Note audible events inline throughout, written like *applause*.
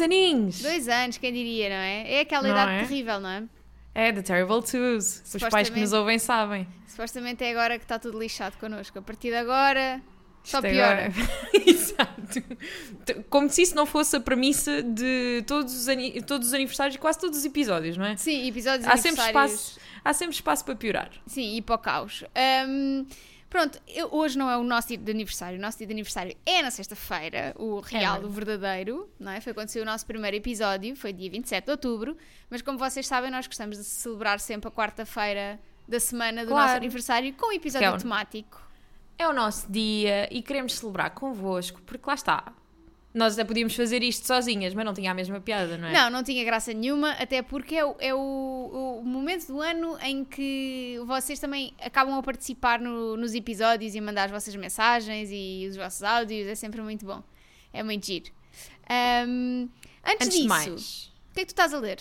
dois aninhos. Dois anos, quem diria, não é? É aquela Não idade é? terrível, não é? É, The Terrible Twos. Os pais que nos ouvem sabem. Supostamente é agora que está tudo lixado connosco. A partir de agora, só Isto piora. agora- *laughs* Exato. Como se isso não fosse a premissa de todos os, todos os aniversários e quase todos os episódios, não é? Sim, episódios Há sempre, aniversários. espaço, há sempre espaço para piorar. Sim, e para o caos. Ahm, pronto, eu- hoje não é o nosso dia de aniversário. O nosso dia de aniversário é na sexta-feira, o real, verdade. o verdadeiro, não é? Foi quando saiu o nosso primeiro episódio, foi dia 27 de outubro. Mas como vocês sabem, nós gostamos de celebrar sempre a quarta-feira da semana do Claro. nosso aniversário com um episódio é o- temático. É o nosso dia e queremos celebrar convosco, porque lá está. Nós até podíamos fazer isto sozinhas, mas não tinha a mesma piada, não é? Não, não tinha graça nenhuma, até porque é, o, é o- o momento do ano em que vocês também acabam a participar no- nos episódios e a mandar as vossas mensagens e os vossos áudios, é sempre muito bom. É muito giro. Ahm, antes, Antes disso, de mais. o que é que tu estás a ler?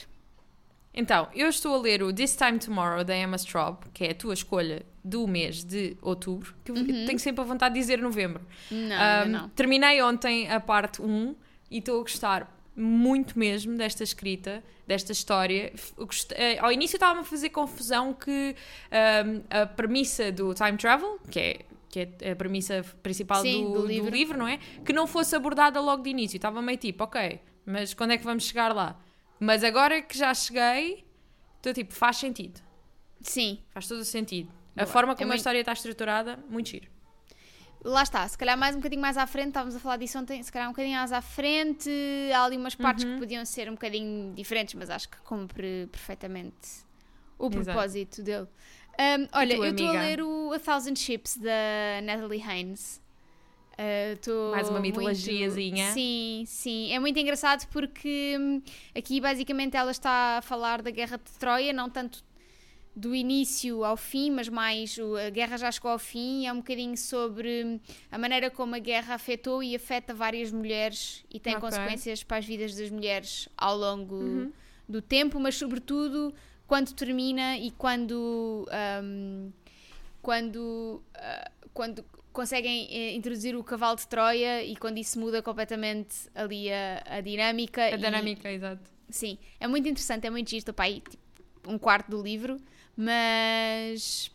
Então, eu estou a ler o This Time Tomorrow da Emma Straub, que é a tua escolha do mês de outubro, que eu tenho sempre a vontade de dizer novembro. Não, Um, ainda não. Terminei ontem a parte 1 e estou a gostar muito mesmo desta escrita, desta história. F- eu gost- eh, Ao início estava-me a fazer confusão que um, a premissa do time travel, que é, que é a premissa principal Sim, do, do do livro. livro. não é? Que não fosse abordada logo de início. Estava meio tipo, ok, mas quando é que vamos chegar lá? Mas agora que já cheguei, estou tipo, faz sentido. Sim, Faz todo o sentido. Boa. A forma É como a muito- história está estruturada, muito giro. lá está. Se calhar mais um bocadinho mais à frente, estávamos a falar disso ontem, se calhar um bocadinho mais à frente, há ali umas partes Uhum. que podiam ser um bocadinho diferentes, mas acho que cumpre perfeitamente o Exato. propósito dele. Um, olha, eu estou a ler o A Thousand Ships da Natalie Haynes. Uh, Mais uma muito- mitologiazinha. Sim, sim. É muito engraçado porque hum, aqui basicamente ela está a falar da Guerra de Troia, não tanto do início ao fim, mas mais a guerra já chegou ao fim. É um bocadinho sobre a maneira como a guerra afetou e afeta várias mulheres e tem Ok. consequências para as vidas das mulheres ao longo Uhum. do tempo, mas sobretudo quando termina e quando hum, quando ah, quando conseguem eh, introduzir o cavalo de Troia e quando isso muda completamente ali a, a dinâmica A e- dinâmica, exato. Sim, é muito interessante, é muito giro. Aí tipo, um quarto do livro, mas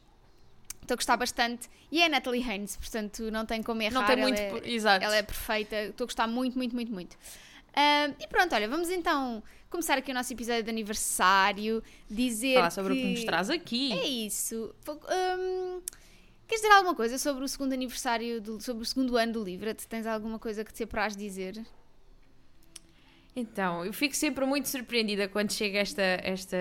estou a gostar bastante. E é a Natalie Haynes, portanto não tem como errar. Não tem ela muito. é- por- Exato. ela é perfeita, estou a gostar muito, muito, muito, muito. Ah, e pronto, olha, vamos então começar aqui o nosso episódio de aniversário. Dizer Falar sobre que... o que nos traz aqui. É isso. Hum, queres dizer alguma coisa sobre o segundo aniversário, do- sobre o segundo ano do livro? Tens alguma coisa que te apraz dizer? Então, eu fico sempre muito surpreendida quando chega esta, esta,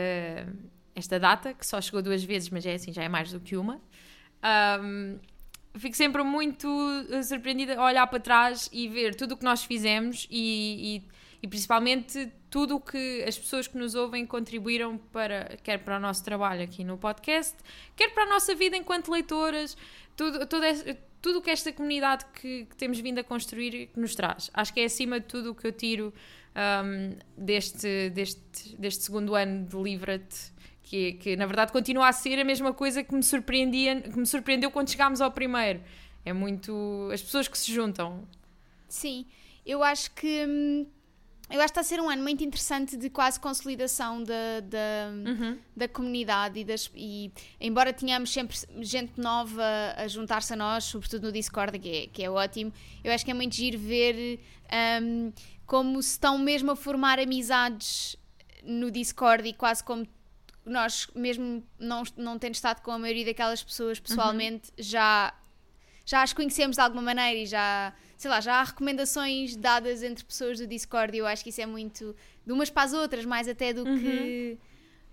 esta data, que só chegou duas vezes, mas é assim, já é mais do que uma. Ahm, fico sempre muito eh, surpreendida a olhar para trás e ver tudo o que nós fizemos e, e- e principalmente tudo o que as pessoas que nos ouvem contribuíram para, quer para o nosso trabalho aqui no podcast, quer para a nossa vida enquanto leitoras, tudo, essa- tudo o que esta comunidade que, que temos vindo a construir nos traz. Acho que é acima de tudo o que eu tiro um, deste, deste, deste segundo ano de Livra-te, que, que na verdade continua a ser a mesma coisa que me, surpreendia, que me surpreendeu quando chegámos ao primeiro. É muito as pessoas que se juntam. Sim, eu acho que. hum, eu acho que está a ser um ano muito interessante de quase consolidação da, da, Uhum. da comunidade e, das, e embora tenhamos sempre gente nova a juntar-se a nós, sobretudo no Discord, que é, que é ótimo, eu acho que é muito giro ver hum, como se estão mesmo a formar amizades no Discord e quase como nós, mesmo não, não tendo estado com a maioria daquelas pessoas pessoalmente, já, já as conhecemos de alguma maneira e já, sei lá, já há recomendações dadas entre pessoas do Discord e eu acho que isso é muito de umas para as outras, mais até do que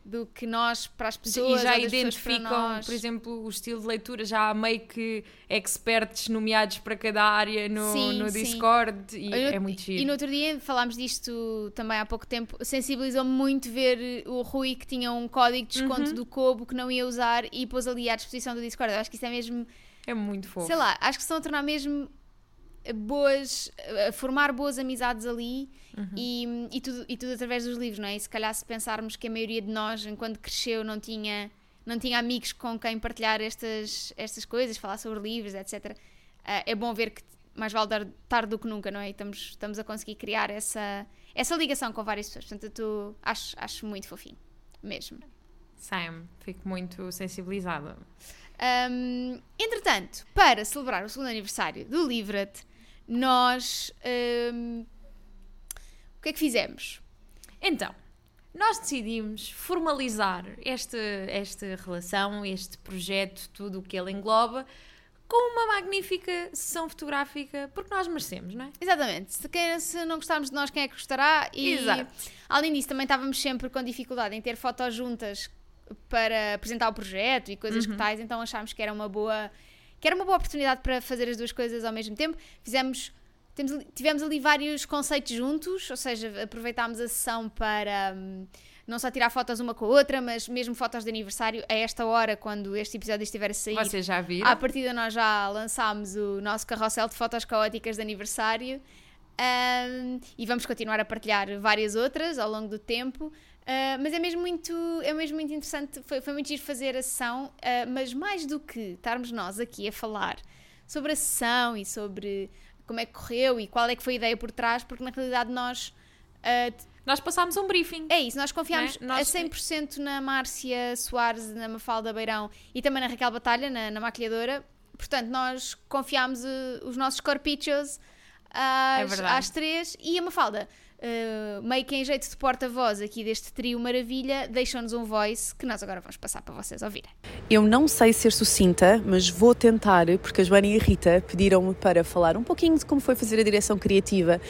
do que nós para as pessoas e já identificam, por exemplo, o estilo de leitura, já há meio que experts nomeados para cada área no, Sim, no sim. Discord e E no- é muito E giro. no outro dia falámos disto também há pouco tempo. Sensibilizou-me muito ver o Rui que tinha um código de desconto Uhum. do Kobo que não ia usar e pôs ali à disposição do Discord. Eu acho que isso é mesmo, É muito fofo. sei lá, acho que estão a tornar mesmo boas, a formar boas amizades ali Uhum. e, e, tudo, e tudo através dos livros, não é? E se calhar se pensarmos que a maioria de nós, enquanto cresceu, não tinha, não tinha amigos com quem partilhar estas, estas coisas, falar sobre livros, etc. ah, é bom ver que mais vale dar tarde do que nunca, não é? E estamos, estamos a conseguir criar essa, essa ligação com várias pessoas. Portanto, tu acho, acho muito fofinho, mesmo. Sam, fico muito sensibilizada. Um, entretanto, para celebrar o segundo aniversário do Livret, nós. Um, o que é que fizemos? Então, nós decidimos formalizar esta, esta relação, este projeto, tudo o que ele engloba, com uma magnífica sessão fotográfica, porque nós merecemos, não é? Exatamente. Se, quem, se não gostarmos de nós, quem é que gostará? E, Exato. além disso, também estávamos sempre com dificuldade em ter fotos juntas para apresentar o projeto e coisas que tais, então achámos que era uma boa que era uma boa oportunidade para fazer as duas coisas ao mesmo tempo. Fizemos temos, tivemos ali vários conceitos juntos, ou seja, aproveitámos a sessão para hum, não só tirar fotos uma com a outra, mas mesmo fotos de aniversário a esta hora, quando este episódio estiver a sair. Vocês já viram? À partida nós já lançámos o nosso carrossel de fotos caóticas de aniversário ahm, e vamos continuar a partilhar várias outras ao longo do tempo. Ah, mas é mesmo muito, é mesmo muito interessante, foi, foi muito giro fazer a sessão, ah, mas mais do que estarmos nós aqui a falar sobre a sessão e sobre como é que correu e qual é que foi a ideia por trás, porque na realidade nós ah, Nós passámos um briefing. é isso, nós confiámos Né? Nós- a 100% na Márcia Soares, na Mafalda Beirão e também na Raquel Batalha, na, na maquilhadora. Portanto, nós confiámos eh, os nossos corpichos às, É às três e a Mafalda, eh, meio que em jeito de porta-voz aqui deste trio maravilha, deixou-nos um voice que nós agora vamos passar para vocês ouvirem. Eu não sei ser sucinta, mas vou tentar, porque a Joana e a Rita pediram-me para falar um pouquinho de como foi fazer a direção criativa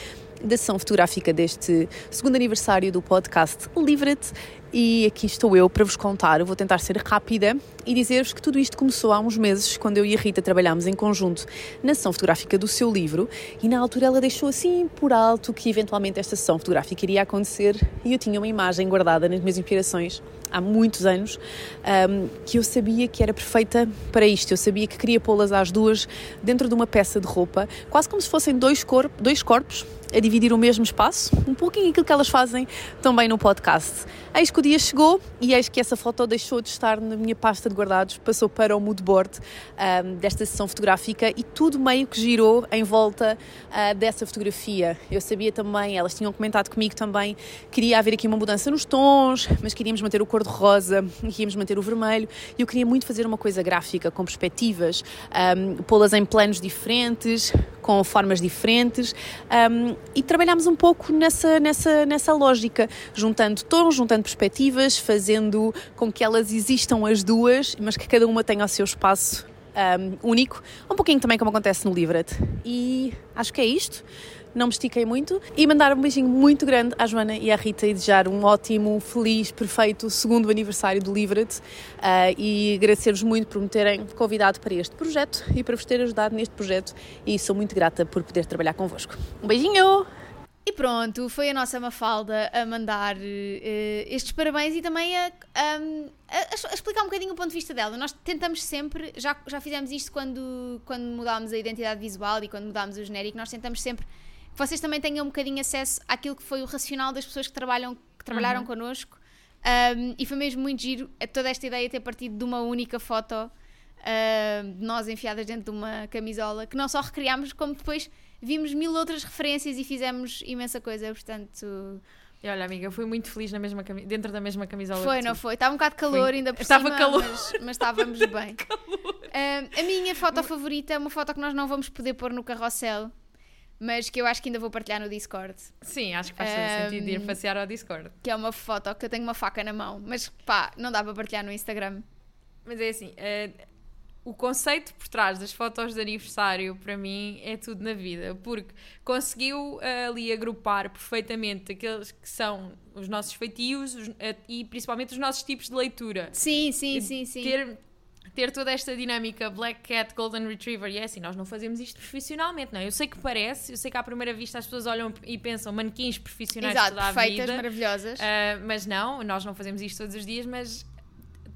da sessão fotográfica deste segundo aniversário do podcast Livre-te. E aqui estou eu para vos contar. Eu vou tentar ser rápida e dizer-vos que tudo isto começou há uns meses, quando eu e a Rita trabalhámos em conjunto na sessão fotográfica do seu livro. E na altura ela deixou assim por alto que eventualmente esta sessão fotográfica iria acontecer. E eu tinha uma imagem guardada nas minhas inspirações há muitos anos um, que eu sabia que era perfeita para isto. Eu sabia que queria pô-las às duas dentro de uma peça de roupa, quase como se fossem dois, dois corpos a dividir o mesmo espaço, um pouquinho aquilo que elas fazem também no podcast. Eis que o dia chegou e eis que essa foto deixou de estar na minha pasta de guardados, passou para o moodboard um, desta sessão fotográfica e tudo meio que girou em volta uh, dessa fotografia. Eu sabia também, elas tinham comentado comigo também, queria haver aqui uma mudança nos tons, mas queríamos manter o cor-de-rosa *laughs* queríamos manter o vermelho. E eu queria muito fazer uma coisa gráfica, com perspectivas, um, pô-las em planos diferentes, com formas diferentes um, e trabalhámos um pouco nessa, nessa, nessa lógica, juntando tons, juntando perspectivas, fazendo com que elas existam as duas, mas que cada uma tenha o seu espaço um, único, um pouquinho também como acontece no Livret. E acho que é isto. Não me estiquei muito e mandar um beijinho muito grande à Joana e à Rita e desejar um ótimo, feliz, perfeito segundo aniversário do Livret uh, e agradecer-vos muito por me terem convidado para este projeto e para vos ter ajudado neste projeto e sou muito grata por poder trabalhar convosco. Um beijinho! E pronto, foi a nossa Mafalda a mandar eh, estes parabéns e também a, um, a- a explicar um bocadinho o ponto de vista dela. Nós tentamos sempre, já, já fizemos isto quando, quando mudámos a identidade visual e quando mudámos o genérico, nós tentamos sempre vocês também tenham um bocadinho acesso àquilo que foi o racional das pessoas que, trabalham, que trabalharam connosco. Um, e foi mesmo muito giro toda esta ideia ter partido de uma única foto um, de nós enfiadas dentro de uma camisola que não só recriámos, como depois vimos mil outras referências e fizemos imensa coisa. Portanto, E olha, amiga, eu fui muito feliz na mesma cami- dentro da mesma camisola. foi, não foi? Estava um bocado calor Foi. ainda por Estava cima, calor. Mas, mas estávamos *laughs* bem. Um, a minha foto favorita é uma foto que nós não vamos poder pôr no carrossel, mas que eu acho que ainda vou partilhar no Discord. Sim, acho que faz todo Ahm, sentido ir passear ao Discord. Que é uma foto que eu tenho uma faca na mão, mas pá, não dá para partilhar no Instagram. Mas é assim, eh, o conceito por trás das fotos de aniversário, para mim, é tudo na vida, porque conseguiu eh, ali agrupar perfeitamente aqueles que são os nossos feitios os- eh, e principalmente os nossos tipos de leitura. Sim, sim, sim, sim. Ter, ter toda esta dinâmica Black Cat, Golden Retriever, e é assim, nós não fazemos isto profissionalmente, não é? Eu sei que parece, eu sei que à primeira vista as pessoas olham e pensam manequins profissionais Exato, toda a perfeitas, vida. maravilhosas. Uh, mas não, nós não fazemos isto todos os dias, mas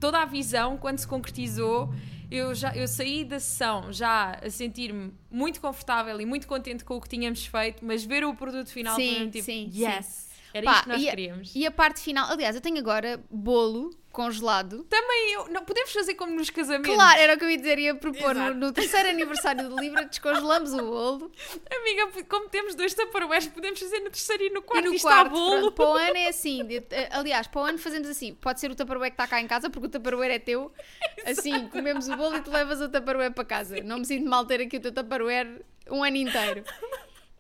toda a visão, quando se concretizou, eu, já, eu saí da sessão já a sentir-me muito confortável e muito contente com o que tínhamos feito, mas ver o produto final Sim, foi mesmo tipo, sim, yes. Era Pá, isto que nós e a- queríamos. E a parte final, aliás, eu tenho agora bolo congelado. Também eu. Não, podemos fazer como nos casamentos. Claro, era o que eu ia dizer, ia propor no, Exato. no terceiro aniversário do livro, descongelamos o bolo Amiga, como temos dois taparoés, podemos fazer no terceiro e no e quarto. no Isto quarto. bolo. pronto, para o ano é assim. eh, Aliás, para o ano fazemos assim: pode ser o tupperware que está cá em casa, porque o tupperware é teu. *laughs* Assim, comemos o bolo e tu levas o tupperware para casa. Não me sinto mal ter aqui o teu tupperware um ano inteiro.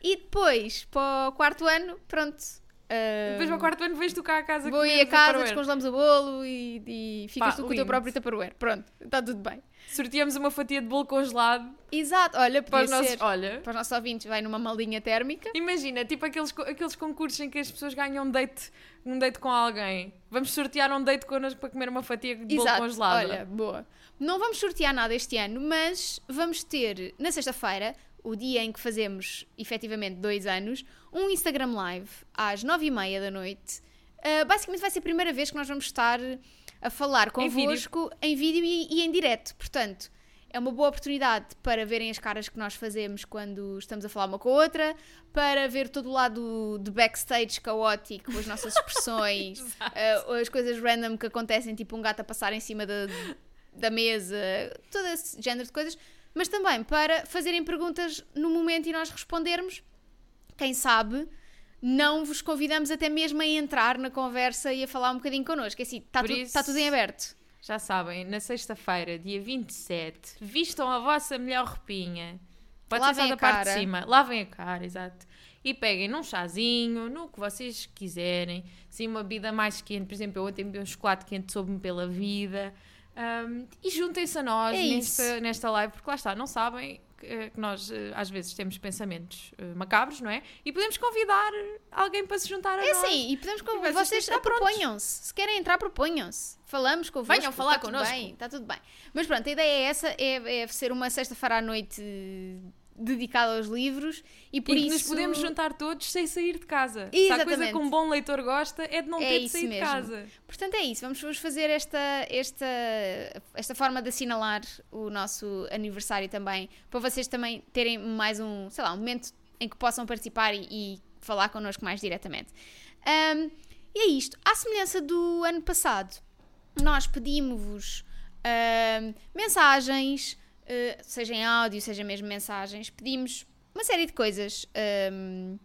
E depois, para o quarto ano, pronto. Eh, Depois ao quarto ano vens tu cá a casa Vou ir a casa, descongelamos o bolo e, e ficas Pá, tu com o teu lindo. próprio tupperware. Pronto, está tudo bem. Sorteamos uma fatia de bolo congelado Exato, olha, para os nossos. ser. Olha, Para os nossos ouvintes, vai numa malinha térmica. imagina, tipo aqueles, aqueles concursos em que as pessoas ganham um date, um date com alguém. Vamos sortear um date connosco para comer uma fatia de bolo Exato, congelado. olha, boa. Não vamos sortear nada este ano, mas vamos ter na sexta-feira, o dia em que fazemos efetivamente dois anos, um Instagram Live às nove e meia da noite. Uh, basicamente vai ser a primeira vez que nós vamos estar a falar Em vídeo. convosco em vídeo, e, e em direto. Portanto, é uma boa oportunidade para verem as caras que nós fazemos quando estamos a falar uma com a outra, para ver todo o lado de backstage caótico, as nossas expressões, uh, *laughs* as coisas random que acontecem, tipo um gato a passar em cima da, da mesa, todo esse género de coisas, mas também para fazerem perguntas no momento e nós respondermos. Quem sabe não vos convidamos até mesmo a entrar na conversa e a falar um bocadinho connosco. É assim, está tu- isso- está tudo em aberto. Já sabem, na sexta-feira, dia 27, vistam a vossa melhor roupinha. Pode Lavem ser só da parte de cima. Lavem a cara, exato. E peguem num chazinho, no que vocês quiserem. Sim, uma bebida mais quente. Por exemplo, eu ontem bebi um chocolate quente, soube-me pela vida. Um, e juntem-se a nós É nesta, isso. nesta live, porque lá está, não sabem que, eh, que nós eh, às vezes temos pensamentos eh, macabros, não é? E podemos convidar alguém para se juntar a É nós. assim, e podemos com... vocês vocês proponham-se. Se querem entrar, proponham-se. Falamos convosco. Venham falar está tudo connosco. Bem, está tudo bem. Mas pronto, a ideia é essa, é, é ser uma sexta-feira à noite dedicada aos livros e por e que isso... nos podemos juntar todos sem sair de casa. Se há coisa Exatamente. que um bom leitor gosta é de não É ter de sair de mesmo. casa. Portanto, é isso. Vamos, vamos fazer esta, esta, esta forma de assinalar o nosso aniversário também, para vocês também terem mais um, sei lá, um momento em que possam participar e, e falar connosco mais diretamente. Ahm, e é isto. À semelhança do ano passado, nós pedimos-vos ahm, mensagens, eh, seja em áudio, seja mesmo mensagens, pedimos uma série de coisas. ahm,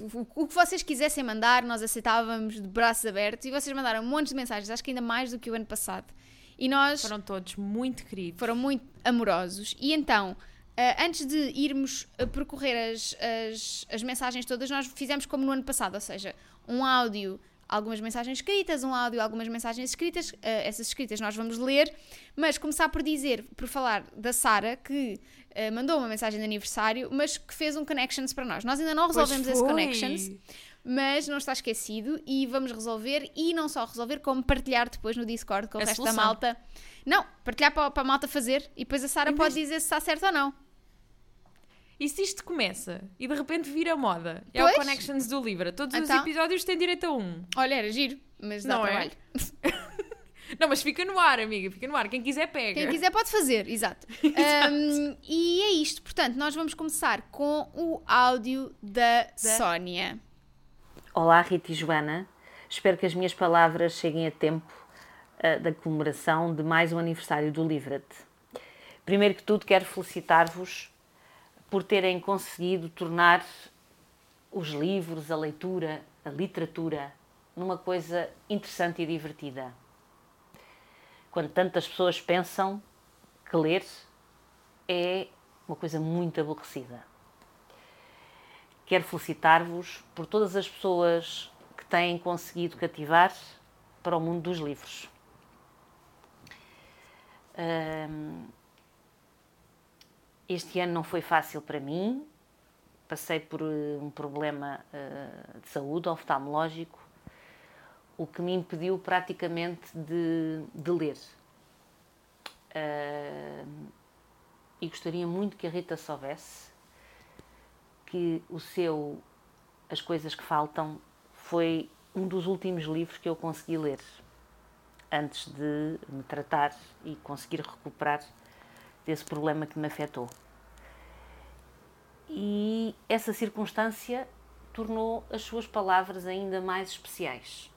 o o que vocês quisessem mandar, nós aceitávamos de braços abertos e vocês mandaram montes de mensagens, acho que ainda mais do que o ano passado. E nós Foram todos muito queridos. foram muito amorosos. E então, ah, antes de irmos percorrer as, as, as mensagens todas, nós fizemos como no ano passado, ou seja, um áudio, algumas mensagens escritas, um áudio, algumas mensagens escritas. Ah, essas escritas nós vamos ler, mas começar por dizer, por falar da Sara, que ah, mandou uma mensagem de aniversário, mas que fez um connections para nós. Nós ainda não resolvemos esse connections mas não está esquecido e vamos resolver e não só resolver, como partilhar depois no Discord com o A resto da solução. malta. Não, partilhar para, para a malta fazer e depois a Sara pode dizer se está certo ou não. E se isto começa e de repente vira moda? É Pois. o Connections do Livra. Todos os Então. episódios têm direito a um. Olha, era giro, mas dá Não é? trabalho. *laughs* Não, mas fica no ar, amiga. Fica no ar. Quem quiser pega. Quem quiser pode fazer, exato. *laughs* Um, e é isto, portanto, nós vamos começar com o áudio da, Sónia. Olá, Rita e Joana. Espero que as minhas palavras cheguem a tempo ah, da comemoração de mais um aniversário do Livra-te. Primeiro que tudo, quero felicitar-vos por terem conseguido tornar os livros, a leitura, a literatura, numa coisa interessante e divertida. Quando tantas pessoas pensam que ler é uma coisa muito aborrecida. Quero felicitar-vos por todas as pessoas que têm conseguido cativar para o mundo dos livros. Hum, Este ano não foi fácil para mim. Passei por eh, um problema eh, de saúde oftalmológico, o que me impediu praticamente de, de ler. Hum, e gostaria muito que a Rita soubesse que o seu As Coisas que Faltam foi um dos últimos livros que eu consegui ler antes de me tratar e conseguir recuperar desse problema que me afetou. E essa circunstância tornou as suas palavras ainda mais especiais.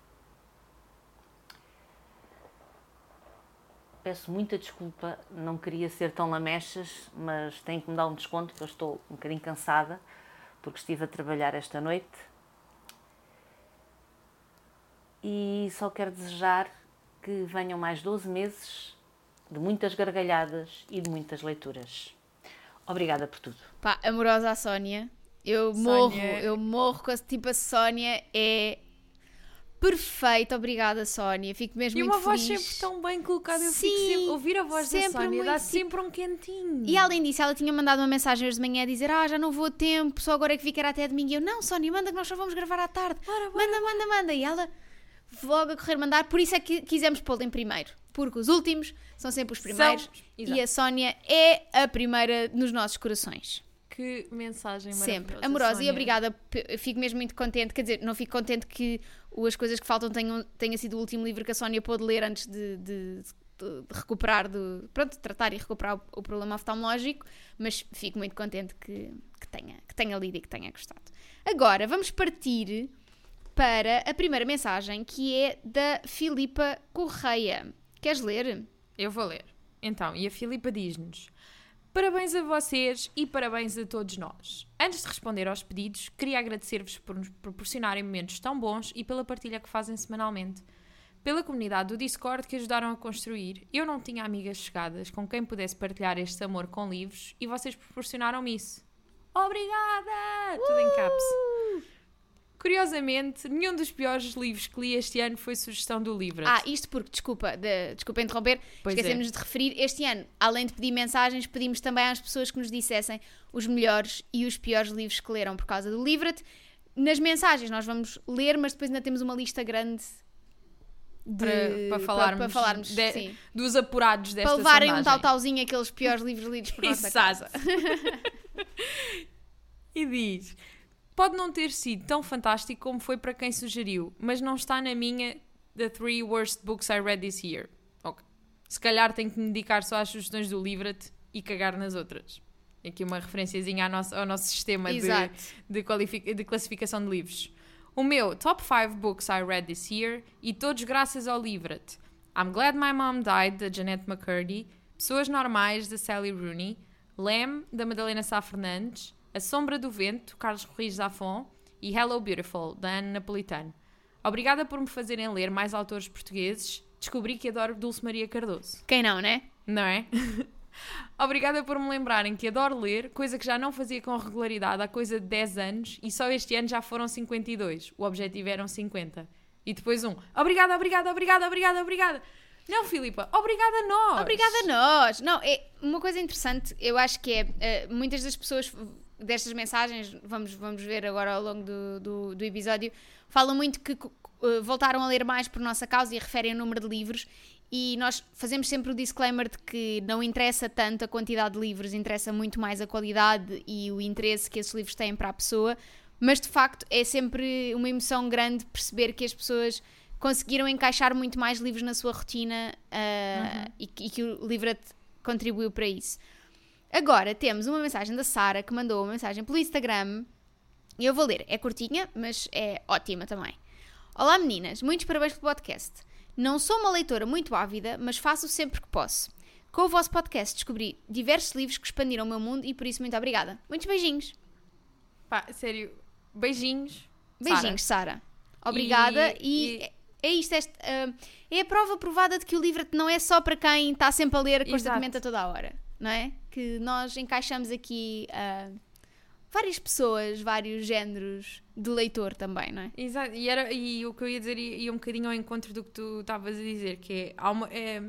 Peço muita desculpa, não queria ser tão lamechas, mas tenho que me dar um desconto, que eu estou um bocadinho cansada, porque estive a trabalhar esta noite. E só quero desejar que venham mais 12 meses de muitas gargalhadas e de muitas leituras. Obrigada por tudo. Pá, amorosa a Sónia. Eu Sónia- morro, eu morro com a tipo a Sónia é perfeita, obrigada Sónia. Fico mesmo E muito uma voz feliz. sempre tão bem colocada. Eu fico Sim, sempre, ouvir a voz da sempre Sónia dá muito, sempre um quentinho. E além disso, ela tinha mandado uma mensagem hoje de manhã a dizer: Ah, já não vou a tempo, só agora é que era até domingo. E eu, não, Sónia, manda que nós só vamos gravar à tarde. manda, manda, manda. E ela logo a correr mandar, por isso é que quisemos pô-la em primeiro. Porque os últimos são sempre os primeiros. São- e a Sónia é a primeira nos nossos corações. Que mensagem Sempre. maravilhosa, Amorosa e Sónia. obrigada. P- Fico mesmo muito contente. Quer dizer, não fico contente que As Coisas que Faltam tenham, tenha sido o último livro que a Sónia pôde ler antes de, de- de- de recuperar, de, pronto, de tratar e recuperar o, o problema oftalmológico, mas fico muito contente que, que, tenha, que tenha lido e que tenha gostado. Agora, vamos partir para a primeira mensagem, que é da Filipa Correia. Queres ler? Eu vou ler. Então, e a Filipa diz-nos: Parabéns a vocês e parabéns a todos nós. Antes de responder aos pedidos, queria agradecer-vos por nos proporcionarem momentos tão bons e pela partilha que fazem semanalmente. Pela comunidade do Discord que ajudaram a construir, eu não tinha amigas chegadas com quem pudesse partilhar este amor com livros e vocês proporcionaram-me isso. Obrigada! Tudo em caps. Curiosamente, nenhum dos piores livros que li este ano foi sugestão do livro. Ah, isto porque, desculpa, de- desculpa interromper, Pois é. esquecemos de referir, este ano, além de pedir mensagens, pedimos também às pessoas que nos dissessem os melhores e os piores livros que leram por causa do Livret. Nas mensagens nós vamos ler, mas depois ainda temos uma lista grande de- para, para falarmos, para falarmos, de- dos apurados desta Para levarem um sondagem. tal-talzinho aqueles piores livros lidos por *laughs* nossa Exato. casa. *laughs* E diz: Pode não ter sido tão fantástico como foi para quem sugeriu, mas não está na minha The Three Worst Books I Read This Year. Ok. Se calhar tenho que me dedicar só às sugestões do Livret e cagar nas outras. Aqui uma referenciazinha ao nosso, ao nosso sistema de, de, de classificação de livros. O meu Top 5 Books I Read This Year e todos graças ao Livret. I'm Glad My Mom Died, da Jeanette McCurdy, Pessoas Normais, da Sally Rooney, Lamb, da Madalena Sá Fernandes, A Sombra do Vento, Carlos Ruiz Zafon e Hello Beautiful, da Ana Napolitano. Obrigada por me fazerem ler mais autores portugueses. Descobri que adoro Dulce Maria Cardoso. Quem não, né? Não é? *laughs* Obrigada por me lembrarem que adoro ler, coisa que já não fazia com regularidade há coisa de 10 anos e só este ano já foram 52. O objetivo eram 50. E depois um. Obrigada, obrigada, obrigada, obrigada, obrigada. Não, Filipa, obrigada a nós. Obrigada a nós. Não, é uma coisa interessante, eu acho que é eh, muitas das pessoas destas mensagens, vamos, vamos ver agora ao longo do, do, do episódio, falam muito que eh, voltaram a ler mais por nossa causa e referem o número de livros. E nós fazemos sempre o disclaimer de que não interessa tanto a quantidade de livros, interessa muito mais a qualidade e o interesse que esses livros têm para a pessoa. Mas de facto é sempre uma emoção grande perceber que as pessoas conseguiram encaixar muito mais livros na sua rotina uh, e, que- e que o Livret contribuiu para isso. Agora temos uma mensagem da Sara que mandou uma mensagem pelo Instagram e eu vou ler. É curtinha, mas é ótima também. Olá meninas, muitos parabéns pelo podcast. Não sou uma leitora muito ávida, mas faço sempre que posso. Com o vosso podcast descobri diversos livros que expandiram o meu mundo e por isso muito obrigada. Muitos beijinhos. Pá, sério, beijinhos. Beijinhos, Sara. Obrigada. E- E, é isto, este, ah, é a prova provada de que o livro não é só para quem está sempre a ler constantemente a toda a hora, não é? Que nós encaixamos aqui ah, várias pessoas, vários géneros de leitor também, não é? Exato, e, era, e o que eu ia dizer ia, ia um bocadinho ao encontro do que tu estavas a dizer, que é, uma, é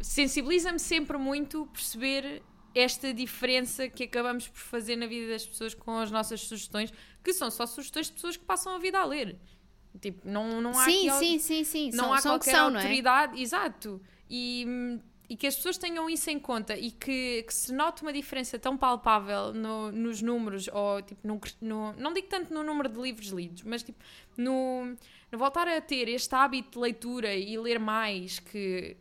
sensibiliza-me sempre muito perceber esta diferença que acabamos por fazer na vida das pessoas com as nossas sugestões, que são só sugestões de pessoas que passam a vida a ler. Tipo, não, não há Sim, aqui, sim, sim, sim. não são, há são qualquer são, não é? autoridade, exato. E, hum, e que as pessoas tenham isso em conta e que, que se note uma diferença tão palpável no- nos números, ou tipo, no, no- não digo tanto no número de livros lidos, mas tipo, no, no voltar a ter este hábito de leitura e ler mais, que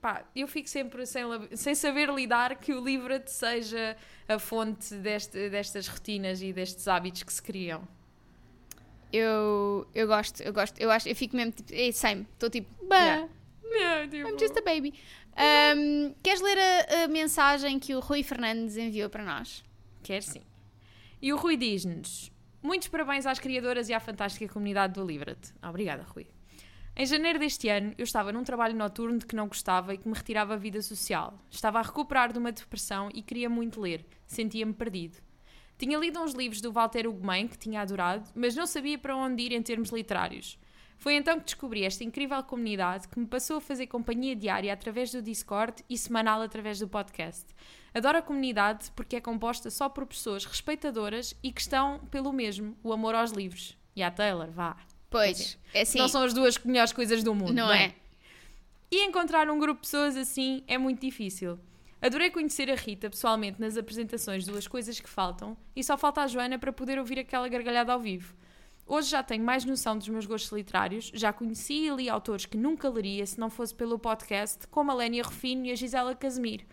pá, eu fico sempre sem, sem saber lidar que o livro seja a fonte deste, destas rotinas e destes hábitos que se criam. Eu, eu gosto, eu gosto, eu acho, eu fico mesmo tipo, é same, estou tipo, bah, Yeah. Yeah, tipo, I'm just a baby. Um, queres ler a, a mensagem que o Rui Fernandes enviou para nós? Quer sim. E o Rui diz-nos: Muitos parabéns às criadoras e à fantástica comunidade do Livret. Obrigada, Rui. Em janeiro deste ano, eu estava num trabalho noturno de que não gostava e que me retirava a vida social. Estava a recuperar de uma depressão e queria muito ler. Sentia-me perdido. Tinha lido uns livros do Walter Ugumem, que tinha adorado, mas não sabia para onde ir em termos literários. Foi então que descobri esta incrível comunidade que me passou a fazer companhia diária através do Discord e semanal através do podcast. Adoro a comunidade porque é composta só por pessoas respeitadoras e que estão pelo mesmo, o amor aos livros. E à Taylor, vá. Pois, é assim, Não são as duas melhores coisas do mundo. não bem. é? E encontrar um grupo de pessoas assim é muito difícil. Adorei conhecer a Rita pessoalmente nas apresentações Duas Coisas que Faltam e só falta a Joana para poder ouvir aquela gargalhada ao vivo. Hoje já tenho mais noção dos meus gostos literários, já conheci e li autores que nunca leria se não fosse pelo podcast, como a Lénia Rufino e a Gisela Casimiro.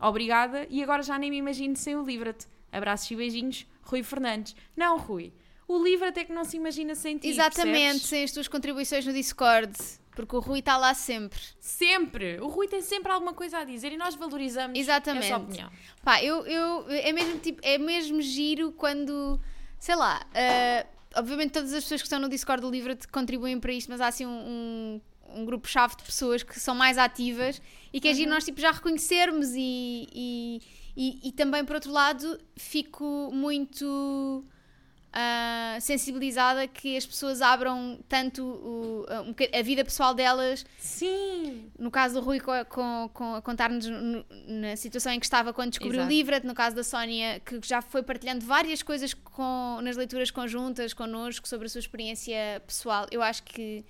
Obrigada e agora já nem me imagino sem o Livra-te. Abraços e beijinhos, Rui Fernandes. Não, Rui, o Livra-te é que não se imagina sem ti, Exatamente, percebes? sem as tuas contribuições no Discord, porque o Rui está lá sempre. Sempre! O Rui tem sempre alguma coisa a dizer e nós valorizamos Exatamente. essa opinião. Pá, eu, eu é mesmo tipo, é mesmo giro quando, sei lá, ah, obviamente todas as pessoas que estão no Discord do Livro contribuem para isto, mas há assim um, um, um grupo-chave de pessoas que são mais ativas e que é giro nós tipo, já reconhecermos e, e, e, e também por outro lado fico muito ah, sensibilizada que as pessoas abram tanto o- a- um a vida pessoal delas Sim! no caso do Rui co- com, com- a contar-nos no- na situação em que estava quando descobriu Exato. o Livret, no caso da Sónia, que já foi partilhando várias coisas com, nas leituras conjuntas connosco sobre a sua experiência pessoal. Eu acho que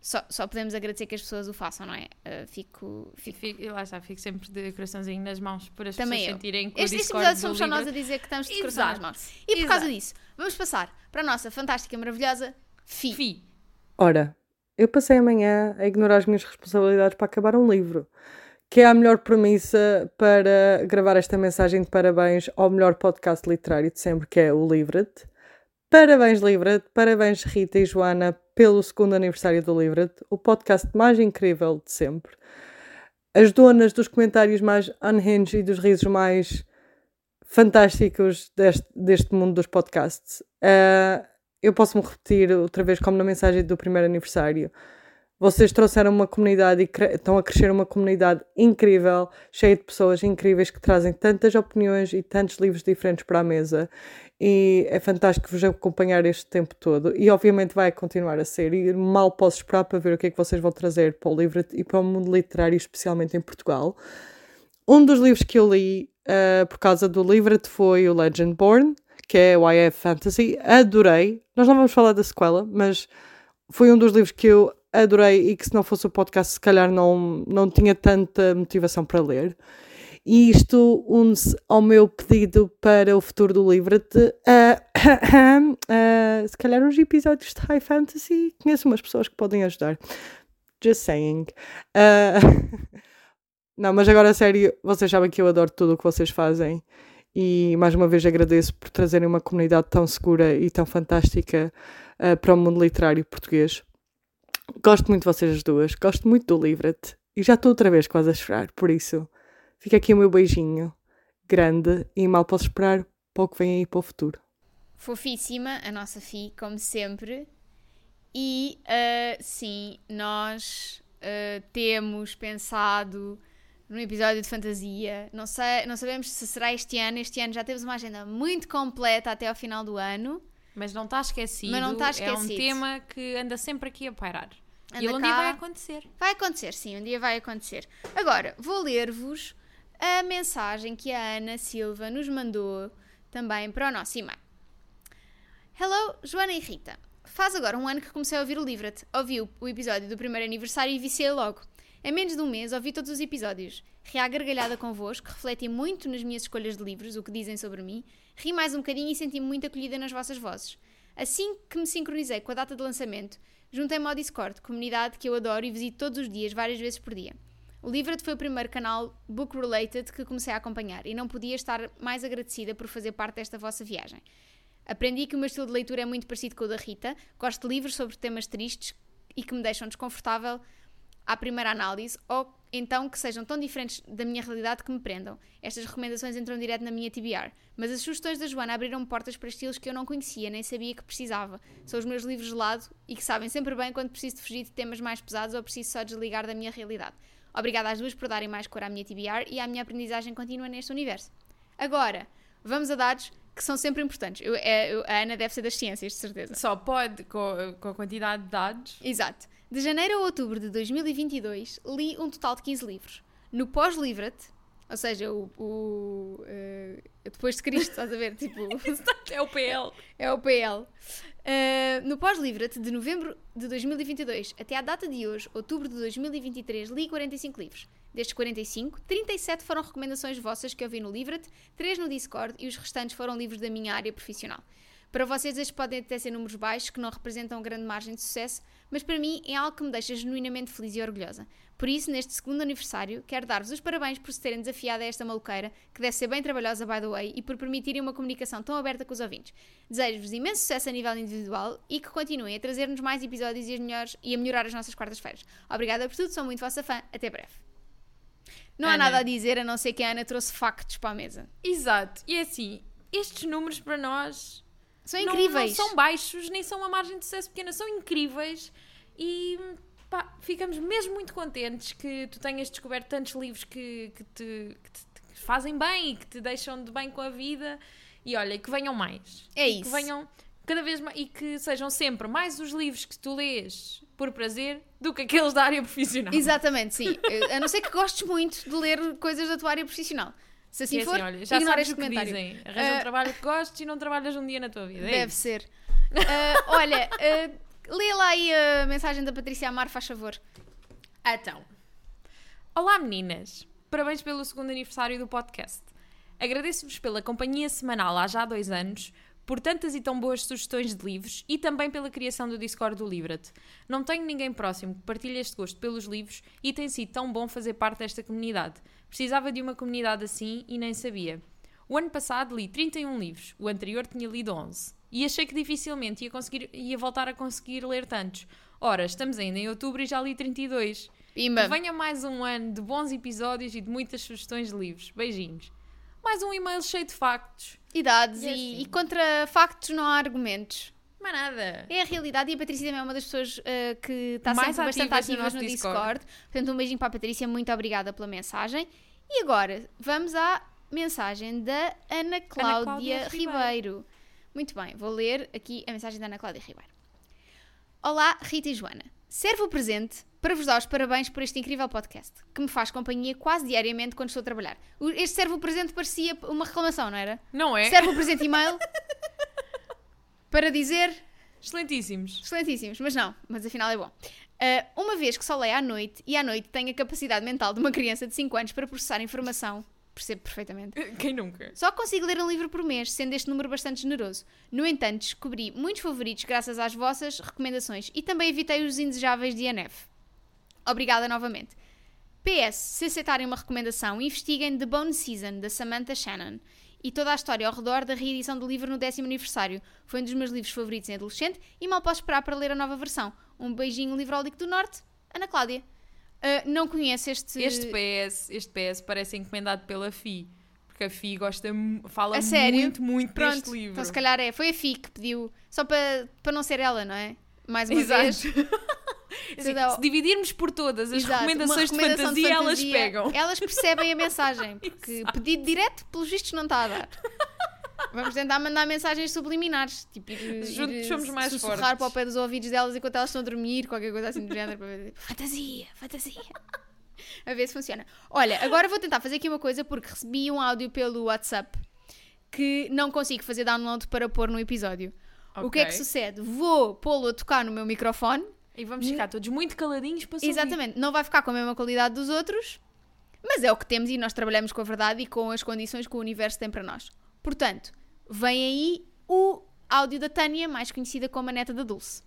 só, só podemos agradecer que as pessoas o façam, não é? Uh, fico, Fico, fico... lá está, fico sempre de coraçãozinho nas mãos por as Também pessoas eu. sentirem que Este, o este episódio somos só nós a dizer que estamos de coração nas mãos. E por causa Exato. disso, vamos passar para a nossa fantástica, maravilhosa FI. Fi. Ora, eu passei amanhã a ignorar as minhas responsabilidades para acabar um livro, que é a melhor premissa para gravar esta mensagem de parabéns ao melhor podcast literário de sempre, que é o Livret. Parabéns, Livret, parabéns, Rita e Joana, pelo segundo aniversário do Livret, o podcast mais incrível de sempre. As donas dos comentários mais unhinged e dos risos mais fantásticos deste, deste mundo dos podcasts. Ah, eu posso-me repetir outra vez, como na mensagem do primeiro aniversário. Vocês trouxeram uma comunidade e estão a crescer uma comunidade incrível, cheia de pessoas incríveis que trazem tantas opiniões e tantos livros diferentes para a mesa. E é fantástico vos acompanhar este tempo todo. E obviamente vai continuar a ser. E mal posso esperar para ver o que é que vocês vão trazer para o livro e para o mundo literário, especialmente em Portugal. Um dos livros que eu li ah, por causa do Livret foi o Legendborn, que é YF Fantasy. Adorei. Nós não vamos falar da sequela, mas foi um dos livros que eu adorei e que se não fosse o podcast se calhar não, não tinha tanta motivação para ler. E isto une-se ao meu pedido para o futuro do Livret. ah, *coughs* ah, se calhar uns episódios de High Fantasy. Conheço umas pessoas que podem ajudar. Just saying. Ah, *laughs* não, mas agora a sério, vocês sabem que eu adoro tudo o que vocês fazem. E mais uma vez agradeço por trazerem uma comunidade tão segura e tão fantástica ah, para o mundo literário português. Gosto muito de vocês as duas, gosto muito do Livret e já estou outra vez quase a chorar, por isso fica aqui o meu beijinho grande e mal posso esperar para o que vem aí para o futuro. Fofíssima, a nossa FI, como sempre. E ah, sim, nós ah, temos pensado num episódio de fantasia. Não, sei, não sabemos se será este ano. Este ano já temos uma agenda muito completa até ao final do ano. Mas não está esquecido. Mas não está É um esquecido. tema que anda sempre aqui a pairar. Anda e ele um dia vai acontecer. Vai acontecer, sim, um dia vai acontecer. Agora, vou ler-vos a mensagem que a Ana Silva nos mandou também para o nosso e-mail. Hello, Joana e Rita. Faz agora um ano que comecei a ouvir o Livret. Ouvi o, o episódio do primeiro aniversário e viciei logo. Em menos de um mês ouvi todos os episódios. Ri à gargalhada convosco, refleti muito nas minhas escolhas de livros, o que dizem sobre mim, ri mais um bocadinho e senti-me muito acolhida nas vossas vozes. Assim que me sincronizei com a data de lançamento, juntei-me ao Discord, comunidade que eu adoro e visito todos os dias, várias vezes por dia. O Livret foi o primeiro canal book-related que comecei a acompanhar e não podia estar mais agradecida por fazer parte desta vossa viagem. Aprendi que o meu estilo de leitura é muito parecido com o da Rita. Gosto de livros sobre temas tristes e que me deixam desconfortável à primeira análise, ou então que sejam tão diferentes da minha realidade que me prendam. Estas recomendações entram direto na minha TBR, mas as sugestões da Joana abriram portas para estilos que eu não conhecia, nem sabia que precisava. São os meus livros de lado e que sabem sempre bem quando preciso de fugir de temas mais pesados ou preciso só desligar da minha realidade. Obrigada às duas por darem mais cor à minha TBR e à minha aprendizagem contínua neste universo. Agora, vamos a dados que são sempre importantes. Eu, é, eu, a Ana deve ser das ciências, de certeza. Só pode, com, com a quantidade de dados. Exato. De janeiro a outubro de 2022, li um total de 15 livros. No pós-Livret, ou seja, o, o uh, depois de Cristo, estás a ver? *laughs* Tipo, é o PL. *laughs* É o PL. Uh, no pós-Livret, de novembro de 2022 até à data de hoje, outubro de 2023, li 45 livros. Destes 45, 37 foram recomendações vossas que eu vi no Livret, 3 no Discord e os restantes foram livros da minha área profissional. Para vocês, estes podem até ser números baixos, que não representam grande margem de sucesso, mas para mim é algo que me deixa genuinamente feliz e orgulhosa. Por isso, neste segundo aniversário, quero dar-vos os parabéns por se terem desafiado a esta maluqueira, que deve ser bem trabalhosa, by the way, e por permitirem uma comunicação tão aberta com os ouvintes. Desejo-vos imenso sucesso a nível individual e que continuem a trazer-nos mais episódios e, melhores, e a melhorar as nossas quartas-feiras. Obrigada por tudo, sou muito vossa fã. Até breve. Não Ana. há nada a dizer, a não ser que a Ana trouxe factos para a mesa. Exato. E é assim, estes números para nós são incríveis. Não, não são baixos, nem são uma margem de sucesso pequena, são incríveis e pá, ficamos mesmo muito contentes que tu tenhas descoberto tantos livros que, que, te, que te, que fazem bem e que te deixam de bem com a vida. E olha, que venham mais. É isso. Que venham cada vez mais e que sejam sempre mais os livros que tu lês por prazer do que aqueles da área profissional. Exatamente, sim. a não ser que gostes muito de ler coisas da tua área profissional. Se assim, assim for, olha, já ignora este comentário. Dizem, arranja uh, um trabalho que gostes e não trabalhas um dia na tua vida. É deve ser. Uh, olha, uh, lê lá aí a mensagem da Patrícia Amar, faz favor. Então. Olá meninas, parabéns pelo segundo aniversário do podcast. Agradeço-vos pela companhia semanal há já dois anos, por tantas e tão boas sugestões de livros e também pela criação do Discord do Livret. Não tenho ninguém próximo que partilhe este gosto pelos livros e tem sido tão bom fazer parte desta comunidade. Precisava de uma comunidade assim e nem sabia. O ano passado li 31 livros, o anterior tinha lido 11. E achei que dificilmente ia, conseguir, ia voltar a conseguir ler tantos. Ora, estamos ainda em outubro e já li 32. Pimba. Que venha mais um ano de bons episódios e de muitas sugestões de livros. Beijinhos. Mais um e-mail cheio de factos. Dados. E, assim. e, contra factos não há argumentos. Mais nada. É a realidade e a Patrícia também é uma das pessoas uh, que está sempre bastante ativa no, no Discord. Discord. Portanto, um beijinho para a Patrícia. Muito obrigada pela mensagem. E agora, vamos à mensagem da Ana Cláudia, Ana Cláudia Ribeiro. Ribeiro. Muito bem, vou ler aqui a mensagem da Ana Cláudia Ribeiro. Olá, Rita e Joana. Serve o presente para vos dar os parabéns por este incrível podcast, que me faz companhia quase diariamente quando estou a trabalhar. Este serve o presente parecia uma reclamação, não era? Não é? Serve o presente e-mail *laughs* para dizer. Excelentíssimos. Excelentíssimos, mas não, mas afinal é bom. Uh, uma vez que só leio à noite e à noite tenho a capacidade mental de uma criança de 5 anos para processar informação, percebo perfeitamente. *laughs* Quem nunca? Só consigo ler um livro por mês, sendo este número bastante generoso. No entanto, descobri muitos favoritos graças às vossas recomendações e também evitei os indesejáveis de INF. Obrigada novamente. PS, se aceitarem uma recomendação, investiguem The Bone Season, da Samantha Shannon e toda a história ao redor da reedição do livro no décimo aniversário. Foi um dos meus livros favoritos em adolescente e mal posso esperar para ler a nova versão. Um beijinho livrólico do Norte, Ana Cláudia. Uh, não conheço este... Este PS, este PS parece encomendado pela FI. Porque a FI gosta, fala muito, muito Pronto, deste livro. Então se calhar é. Foi a FI que pediu, só para, para não ser ela, não é? Mais uma Exato. vez. *laughs* Assim, se dividirmos por todas as Exato, recomendações de fantasia, de fantasia, elas pegam. Elas percebem a mensagem, *laughs* porque pedido direto, pelos vistos, não está a dar. Vamos tentar mandar mensagens subliminares. Tipo, ir, Juntos ir, somos mais sussurrar fortes. para o pé dos ouvidos delas enquanto elas estão a dormir, qualquer coisa assim do género. fantasia, fantasia. A ver se funciona. Olha, agora vou tentar fazer aqui uma coisa porque recebi um áudio pelo WhatsApp que não consigo fazer download para pôr no episódio. Okay. O que é que sucede? Vou pô-lo a tocar no meu microfone. E vamos ficar todos muito caladinhos para Exatamente. Não vai ficar com a mesma qualidade dos outros, mas é o que temos e nós trabalhamos com a verdade e com as condições que o universo tem para nós. Portanto, vem aí o áudio da Tânia, mais conhecida como a neta da Dulce.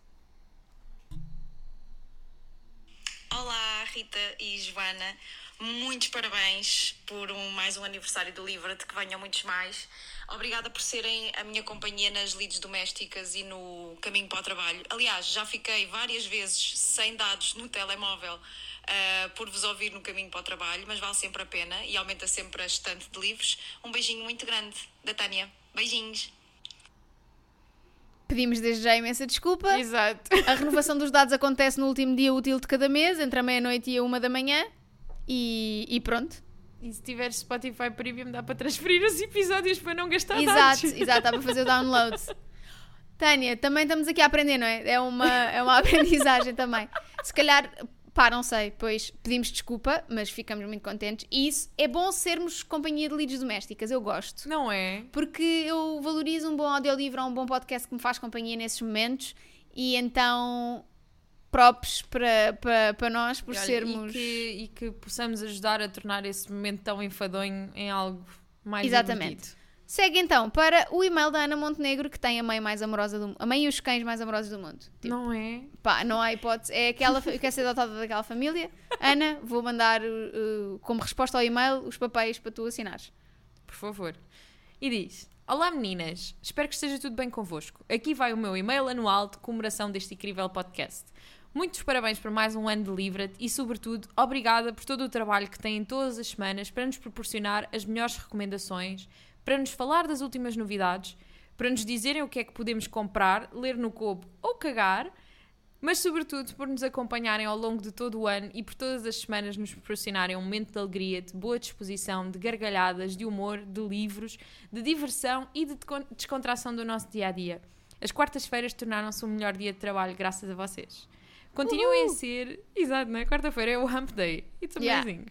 Olá, Rita e Joana. muitos parabéns por um, mais um aniversário do Livret, que venham muitos mais. Obrigada por serem a minha companhia nas lides domésticas e no caminho para o trabalho. Aliás, já fiquei várias vezes sem dados no telemóvel uh, por vos ouvir no caminho para o trabalho, mas vale sempre a pena e aumenta sempre a estante de livros. Um beijinho muito grande da Tânia. Beijinhos. Pedimos desde já imensa desculpa. Exato. A renovação dos dados acontece no último dia útil de cada mês, entre a meia-noite e a uma da manhã. E, e pronto. E se tiveres Spotify Premium dá para transferir os episódios para não gastar Exato, dados. *laughs* exato, dá para fazer o download. Tânia, também estamos aqui a aprender, não é? É uma, é uma *laughs* aprendizagem também. Se calhar, pá, não sei, pois pedimos desculpa, mas ficamos muito contentes. E isso é bom sermos companhia de leads domésticas, eu gosto. Não é? Porque eu valorizo um bom audiolivro ou um bom podcast que me faz companhia nesses momentos e então props para, para, para nós por E olha, sermos. E que, e que possamos ajudar a tornar esse momento tão enfadonho em algo mais Exatamente. divertido. Segue então para o e-mail da Ana Montenegro, que tem a mãe mais amorosa do A mãe e os cães mais amorosos do mundo. Tipo, Não é? pá, não há hipótese. É aquela. Eu quero ser adotada daquela família. Ana, vou mandar uh, uh, como resposta ao e-mail os papéis para tu assinares. Por favor. E diz: Olá meninas, espero que esteja tudo bem convosco. Aqui vai o meu e-mail anual de comemoração deste incrível podcast. Muitos parabéns por mais um ano de Livret e, sobretudo, obrigada por todo o trabalho que têm todas as semanas para nos proporcionar as melhores recomendações, para nos falar das últimas novidades, para nos dizerem o que é que podemos comprar, ler no cobo ou cagar, mas sobretudo por nos acompanharem ao longo de todo o ano e por todas as semanas nos proporcionarem um momento de alegria, de boa disposição, de gargalhadas, de humor, de livros, de diversão e de descontração do nosso dia a dia. As quartas-feiras tornaram-se o melhor dia de trabalho graças a vocês. Continuem a ser. Exato, não é? Quarta-feira é o Hump Day. It's Yeah. amazing.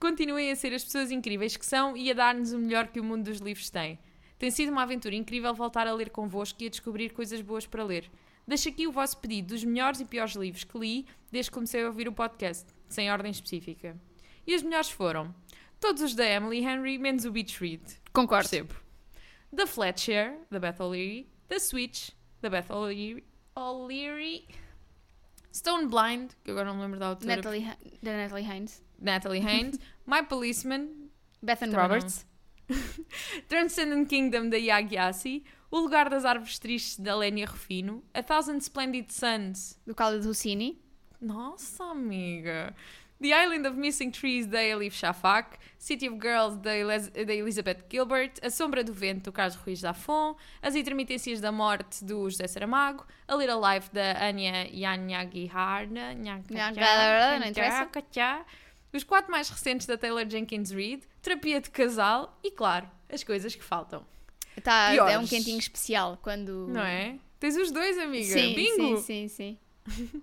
Continuem a ser as pessoas incríveis que são e a dar-nos o melhor que o mundo dos livros tem. Tem sido uma aventura incrível voltar a ler convosco e a descobrir coisas boas para ler. Deixo aqui o vosso pedido dos melhores e piores livros que li desde que comecei a ouvir o podcast, sem ordem específica. E os melhores foram todos os da Emily Henry, menos o Beach Read. Concordo. Percebo. The Fletcher, da Beth O'Leary. The Switch, da Beth O'Leary. O'Leary. Stone Blind, que agora não me lembro da autora. Natalie, da Natalie Haynes. Natalie Haynes. *laughs* My Policeman, Bethan Roberts. *laughs* Transcendent Kingdom, da Yag Yassi. O Lugar das Árvores Tristes, da Lénia Rufino. A Thousand Splendid Suns. Do Khaled Hosseini. Nossa, amiga. The Island of Missing Trees, da Elif Shafak. City of Girls, da, da Elizabeth Gilbert. A Sombra do Vento, do Carlos Ruiz Zafon. As Intermitências da Morte, do José Saramago. A Little Life, da Anya Yanyagiharna. Nyangagarara, não interessa. Os quatro mais recentes da Taylor Jenkins Reid. Terapia de Casal. E, claro, as coisas que faltam. Tá, é um quentinho especial quando. Não é? Tens os dois, amiga. Sim, Bingo! sim, sim, sim. *laughs*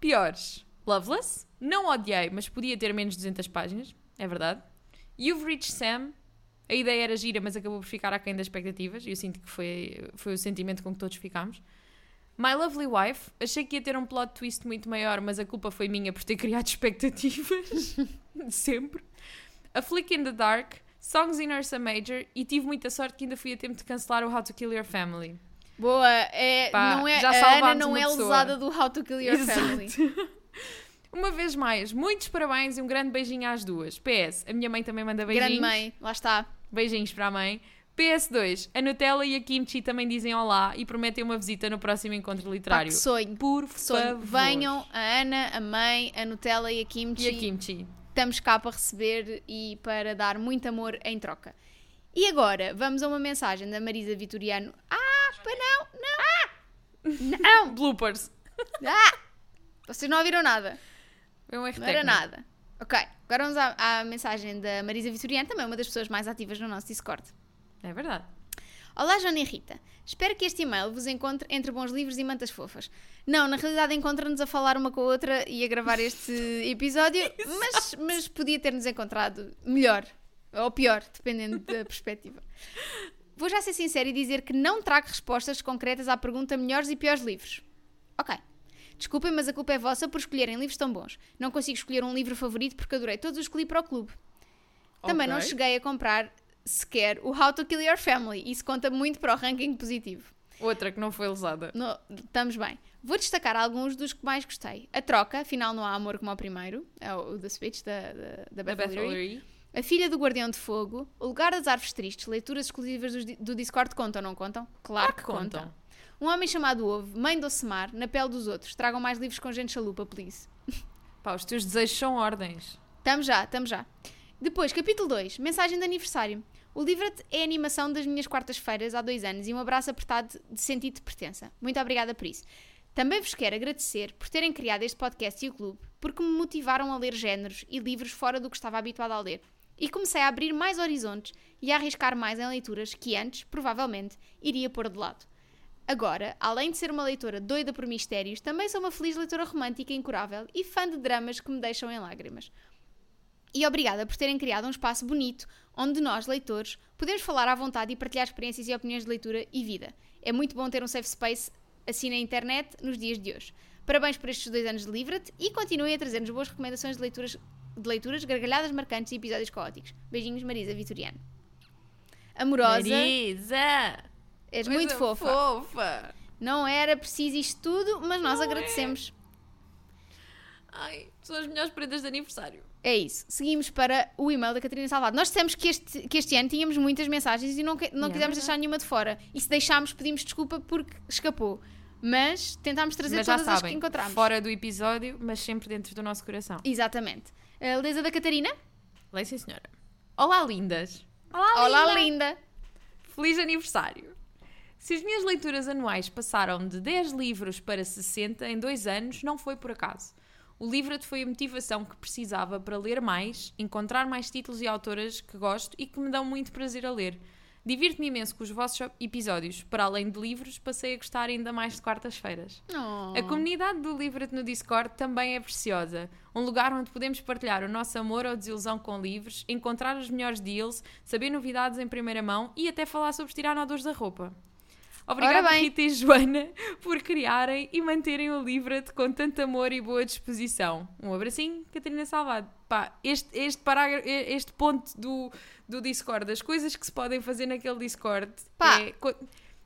Piores. Loveless. Não odiei, mas podia ter menos de 200 páginas. É verdade. You've Reached Sam. A ideia era gira, mas acabou por ficar aquém das expectativas. E eu sinto que foi, foi o sentimento com que todos ficámos. My Lovely Wife. Achei que ia ter um plot twist muito maior, mas a culpa foi minha por ter *laughs* criado expectativas. *laughs* Sempre. A Flick in the Dark. Songs in Ursa Major. E tive muita sorte que ainda fui a tempo de cancelar o How to Kill Your Family. Boa, é, Pá, não é, já a Ana não é lesada do How to Kill Your Exato. Family. *laughs* Uma vez mais, muitos parabéns e um grande beijinho às duas. PS, a minha mãe também manda beijinhos. Grande mãe, lá está. Beijinhos para a mãe. PS2, a Nutella e a Kimchi também dizem olá e prometem uma visita no próximo encontro Pá, literário. que sonho. Por que sonho. favor. Venham a Ana, a mãe, a Nutella e a Kimchi. E a Kimchi. Estamos cá para receber e para dar muito amor em troca. E agora, vamos a uma mensagem da Marisa Vitoriano. Ah, pá, não, não, não, *laughs* Bloopers. ah! Vocês não ouviram nada. É um RT. Não era nada. Ok, agora vamos à, à mensagem da Marisa Vitoriano, também uma das pessoas mais ativas no nosso Discord. É verdade. Olá, Joana e Rita. Espero que este e-mail vos encontre entre bons livros e mantas fofas. Não, na realidade encontra-nos a falar uma com a outra e a gravar este *laughs* episódio, mas, mas podia ter-nos encontrado melhor ou pior, dependendo da *laughs* perspectiva. Vou já ser sincera e dizer que não trago respostas concretas à pergunta melhores e piores livros. Ok. Desculpem, mas a culpa é vossa por escolherem livros tão bons. Não consigo escolher um livro favorito porque adorei todos os que li para o clube. Também não Ok. cheguei a comprar sequer o How to Kill Your Family. Isso conta muito para o ranking positivo. Outra que não foi lesada. No- estamos bem. Vou destacar alguns dos que mais gostei. A Troca, afinal não há amor como ao primeiro. É o The Switch, da, da, da Beth Beth O'Leary. A Filha do Guardião de Fogo. O Lugar das Árvores Tristes. Leituras exclusivas di- do, Discord contam, não contam? Claro, que, que contam. contam. Um Homem Chamado Ovo. Mãe do Ocemar. Na Pele dos Outros. Tragam mais livros com gente chalupa, please. *laughs* Pá, os teus desejos são ordens. Estamos já, estamos já. Depois, capítulo 2, mensagem de aniversário. O Livra-te é a animação das minhas quartas-feiras há dois anos e um abraço apertado de sentido de pertença. Muito obrigada por isso. Também vos quero agradecer por terem criado este podcast e o clube, porque me motivaram a ler géneros e livros fora do que estava habituada a ler. E comecei a abrir mais horizontes e a arriscar mais em leituras que antes, provavelmente, iria pôr de lado. Agora, além de ser uma leitora doida por mistérios, também sou uma feliz leitora romântica incurável e fã de dramas que me deixam em lágrimas. E obrigada por terem criado um espaço bonito onde nós, leitores, podemos falar à vontade e partilhar experiências e opiniões de leitura e vida. É muito bom ter um safe space assim na internet nos dias de hoje. Parabéns por estes dois anos de Livra-te e continuem a trazer-nos boas recomendações de leituras, de leituras, gargalhadas marcantes e episódios caóticos. Beijinhos, Marisa Vitoriano. Amorosa, Marisa! És coisa muito fofa. fofa. Não era preciso isto tudo, mas nós Não é. agradecemos. Ai, são as melhores prendas de aniversário. É isso. Seguimos para o e-mail da Catarina Salvado. Nós dissemos que este, que este ano tínhamos muitas mensagens e não, que- não É quisemos verdade. deixar nenhuma de fora. E se deixámos, pedimos desculpa porque escapou. Mas tentámos trazer Mas já todas as que sabem, encontramos. fora do episódio, mas sempre dentro do nosso coração. Exatamente. A Leza da Catarina. Lei sim, senhora. Olá, lindas. Olá, linda. Feliz aniversário! Se as minhas leituras anuais passaram de 10 livros para 60 em dois anos, não foi por acaso. O livro foi a motivação que precisava para ler mais, encontrar mais títulos e autoras que gosto e que me dão muito prazer a ler. Divirto-me imenso com os vossos episódios. Para além de livros, passei a gostar ainda mais de quartas-feiras. Oh. A comunidade do Livret no Discord também é preciosa. Um lugar onde podemos partilhar o nosso amor ou desilusão com livros, encontrar os melhores deals, saber novidades em primeira mão e até falar sobre os tiranodores da roupa. Obrigada. Rita e Joana, por criarem e manterem o Livret com tanto amor e boa disposição. Um abracinho, Catarina Salvado. Pá, este, este, parágrafo, este ponto do, do Discord, as coisas que se podem fazer naquele Discord, Pá, é, co-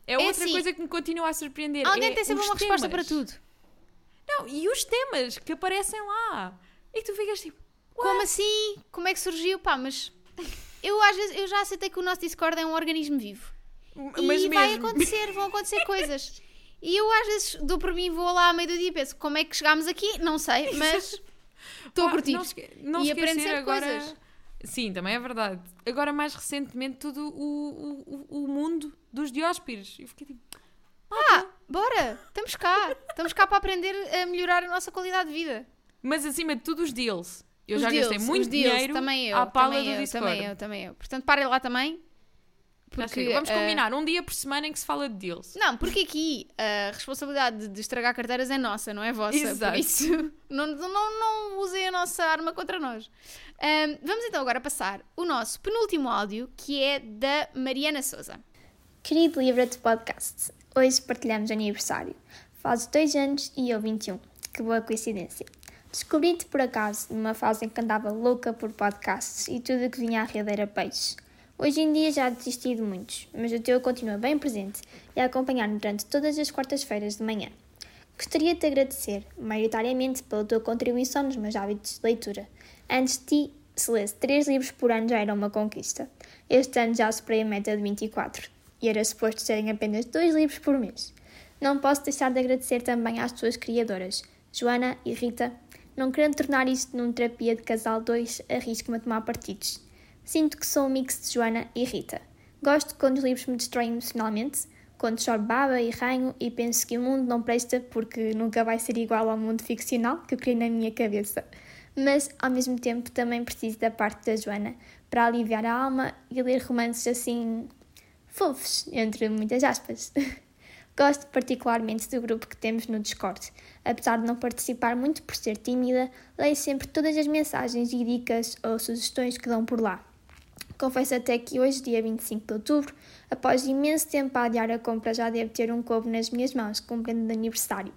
é outra assim, coisa que me continua a surpreender. Alguém é tem sempre uma resposta temas. para tudo. Não, e os temas que aparecem lá. E tu ficas tipo, Como assim? Como é que surgiu? Pá, mas eu às vezes eu já aceitei que o nosso Discord é um organismo vivo. Mas e vai mesmo. acontecer, vão acontecer coisas. E eu às vezes dou por mim e vou lá à meio do dia e penso como é que chegámos aqui? Não sei, *laughs* mas estou a curtir. Não, esque não E aprendo sempre agora. coisas. Sim, também é verdade. Agora, mais recentemente, todo o, o, o mundo dos dióspires. Eu fiquei tipo, Ah, bora, estamos cá. Estamos cá para aprender a melhorar a nossa qualidade de vida. mas acima de tudo, os deals. Eu Os já deals, gastei muito os deals, dinheiro também eu, à pala também do eu, Discord. Também eu, também eu. Portanto, parem lá também. Porque, chega. Vamos eh, combinar um dia por semana em que se fala de deals. Não, porque aqui a responsabilidade de- de estragar carteiras é nossa, não é vossa. Exato. Por isso, *laughs* não, não, não usem a nossa arma contra nós. Vamos então agora passar o nosso penúltimo áudio, que é da Mariana Souza. Querido Livra-te Podcast, hoje partilhamos aniversário. Fazes dois anos e eu 21. Que boa coincidência. Descobri-te por acaso numa fase em que andava louca por podcasts e tudo o que vinha à rede era peixe. Hoje em dia já desisti de muitos, mas o teu continua bem presente e a acompanhar-me durante todas as quartas-feiras de manhã. Gostaria de te agradecer, maioritariamente, pela tua contribuição nos meus hábitos de leitura. Antes de ti, se lesse 3 livros por ano já era uma conquista. Este ano já superei a meta de 24 e era suposto serem apenas 2 livros por mês. Não posso deixar de agradecer também às tuas criadoras, Joana e Rita. Não querendo tornar isto num terapia de casal 2, arrisco-me a tomar partidos. Sinto que sou um mix de Joana e Rita. Gosto quando os livros me destroem emocionalmente, quando choro baba e ranho e penso que o mundo não presta porque nunca vai ser igual ao mundo ficcional que eu criei na minha cabeça. Mas, ao mesmo tempo, também preciso da parte da Joana para aliviar a alma e ler romances assim. fofos, entre muitas aspas. *laughs* Gosto particularmente do grupo que temos no Discord. Apesar de não participar muito por ser tímida, leio sempre todas as mensagens e dicas ou sugestões que dão por lá. Confesso até que hoje, dia 25 de outubro, após imenso tempo a adiar a compra, já devo ter um covo nas minhas mãos com de aniversário.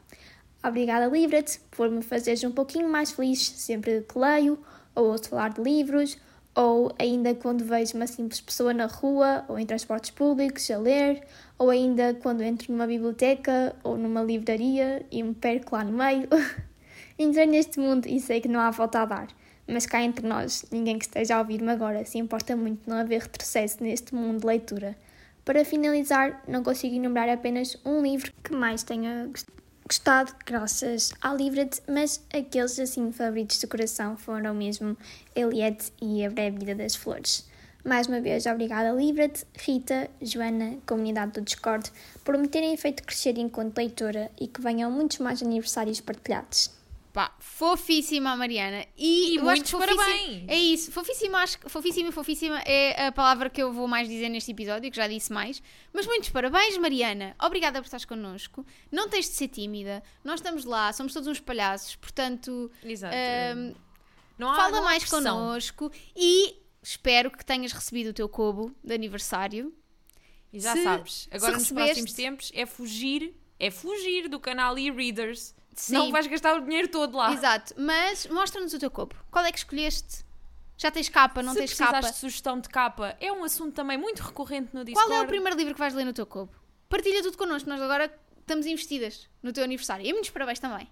Obrigada, Livra-te, por me fazeres um pouquinho mais feliz sempre que leio, ou ouço falar de livros, ou ainda quando vejo uma simples pessoa na rua ou em transportes públicos a ler, ou ainda quando entro numa biblioteca ou numa livraria e me perco lá no meio. *laughs* Entrei neste mundo e sei que não há volta a dar, mas cá entre nós, ninguém que esteja a ouvir-me agora se importa muito não haver retrocesso neste mundo de leitura. Para finalizar, não consigo enumerar apenas um livro que mais tenha gostado, graças à Livret, mas aqueles assim favoritos do coração foram mesmo Eliette e A Breve Vida das Flores. Mais uma vez, obrigada Livret, Rita, Joana, comunidade do Discord, por me terem feito crescer enquanto leitora e que venham muitos mais aniversários partilhados. Pá, fofíssima a Mariana. E, E eu acho muitos que parabéns. É isso, fofíssima, acho que fofíssima, fofíssima é a palavra que eu vou mais dizer neste episódio, que já disse mais. Mas muitos parabéns, Mariana. Obrigada por estares connosco. Não tens de ser tímida. Nós estamos lá, somos todos uns palhaços, portanto, Exato. Há, fala mais pressão. connosco e espero que tenhas recebido o teu cobo de aniversário. E já Se- sabes, agora nos recebeste- próximos tempos é fugir, é fugir do canal e-readers. Sim. Não vais gastar o dinheiro todo lá. Exato, mas mostra-nos o teu cobo. Qual é que escolheste? Já tens capa, não Se tens capa? de sugestão de capa, é um assunto também muito recorrente no Discord. Qual é o primeiro livro que vais ler no teu cobo? Partilha tudo connosco, nós agora estamos investidas no teu aniversário. E muitos parabéns também.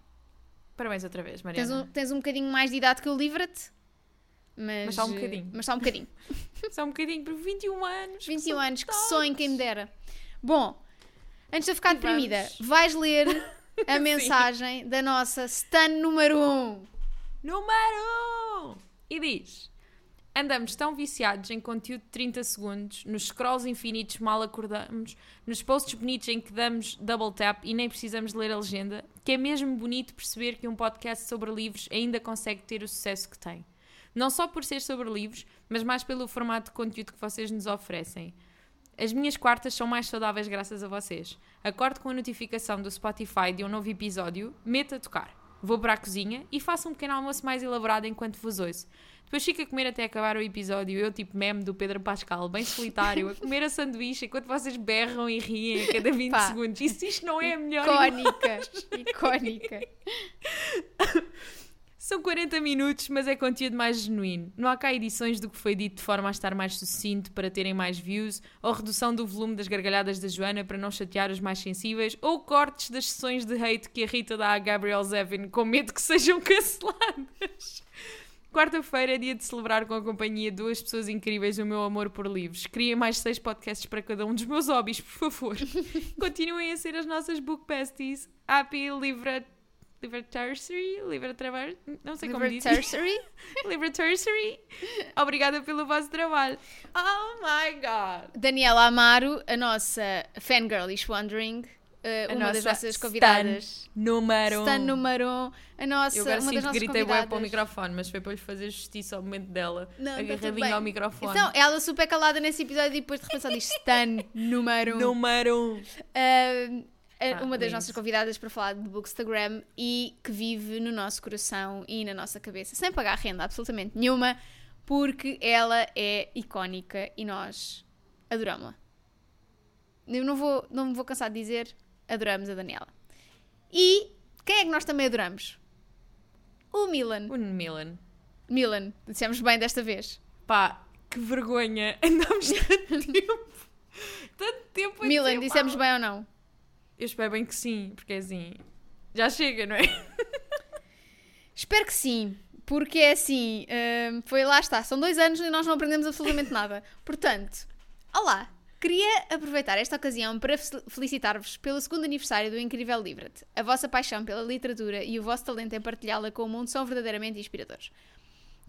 Parabéns outra vez, Tens Mariana. um, tens um bocadinho mais de idade que eu, livra-te. Mas, Mas só um eh, bocadinho. Mas só um bocadinho. *laughs* Só um bocadinho, por 21 anos. 21 são anos, que sonho, quem me dera. Bom, antes de eu ficar E deprimida, vamos. vais ler *laughs* a *laughs* mensagem da nossa Stan número 1. Número 1! E diz: Andamos tão viciados em conteúdo de 30 segundos, nos scrolls infinitos mal acordamos, nos posts bonitos em que damos double tap e nem precisamos de ler a legenda, que é mesmo bonito perceber que um podcast sobre livros ainda consegue ter o sucesso que tem. Não só por ser sobre livros, mas mais pelo formato de conteúdo que vocês nos oferecem. As minhas quartas são mais saudáveis graças a vocês. Acordo com a notificação do Spotify de um novo episódio, meto a tocar. Vou para a cozinha e faço um pequeno almoço mais elaborado enquanto vos ouço. Depois fico a comer até acabar o episódio, eu tipo meme do Pedro Pascal, bem solitário, a comer a sanduíche enquanto vocês berram e riem a cada 20 Pá. segundos. E se isto não é a melhor Icónica. Icónica. *laughs* São 40 minutos, mas é conteúdo mais genuíno. Não há cá edições do que foi dito de forma a estar mais sucinto para terem mais views, ou redução do volume das gargalhadas da Joana para não chatear os mais sensíveis, ou cortes das sessões de hate que a Rita dá a Gabriel Zevin com medo que sejam *laughs* canceladas. Quarta-feira é dia de celebrar com a companhia de duas pessoas incríveis o meu amor por livros. Criem mais seis podcasts para cada um dos meus hobbies, por favor. *laughs* Continuem a ser as nossas book besties. Happy Livra... Libertary? Libertravar? Não sei como diz. Libertary. Libertary. Obrigada pelo vosso trabalho. Oh my god. Daniela Amaro, a nossa fangirl is wondering, eh, A uma das nossa nossas Stan convidadas. Número. Stan número 1, a nossa, Eu agora uma das sinto que nossas gritei bem convidadas. para o microfone, mas foi para lhe fazer justiça ao momento dela. Não, tá agarradinha bem. ao microfone. Então, ela super calada nesse episódio e depois de repente só diz Stan número 1. Número. um. Ah, Ah, uma das lindo. nossas convidadas para falar de Bookstagram e que vive no nosso coração e na nossa cabeça, sem pagar renda absolutamente nenhuma, porque ela é icónica e nós adoramos-la. Eu não, vou, não me vou cansar de dizer, adoramos a Daniela. E quem é que nós também adoramos? O Milan. O Milan. Milan, dissemos bem desta vez. Pá, que vergonha. *laughs* Andamos tanto *laughs* tempo. Tanto tempo a Milan, dissemos mal. bem ou não? Eu espero bem que sim, porque assim. Já chega, não é? *laughs* Espero que sim, porque é assim, hum, foi lá está, são dois anos e nós não aprendemos absolutamente nada. Portanto, olá, queria aproveitar esta ocasião para fel- felicitar-vos pelo segundo aniversário do Incrível Livret. A vossa paixão pela literatura e o vosso talento em partilhá-la com o mundo são verdadeiramente inspiradores.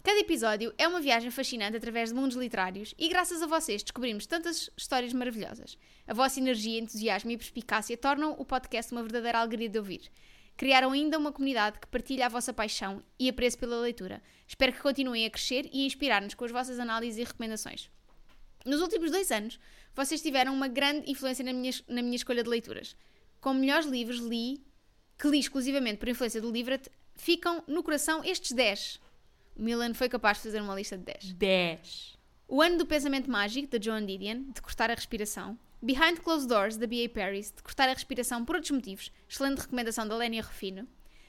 Cada episódio é uma viagem fascinante através de mundos literários e graças a vocês descobrimos tantas histórias maravilhosas. A vossa energia, entusiasmo e perspicácia tornam o podcast uma verdadeira alegria de ouvir. Criaram ainda uma comunidade que partilha a vossa paixão e apreço pela leitura. Espero que continuem a crescer e a inspirar-nos com as vossas análises e recomendações. Nos últimos dois anos, vocês tiveram uma grande influência na minha, na minha escolha de leituras. Como melhores livros li, que li exclusivamente por influência do Livret, ficam no coração estes 10. Milan foi capaz de fazer uma lista de 10. 10. O Ano do Pensamento Mágico, da Joan Didion, de cortar a respiração. Behind Closed Doors, da B.A. Paris, de cortar a respiração por outros motivos. Excelente recomendação da Lénia Rufino.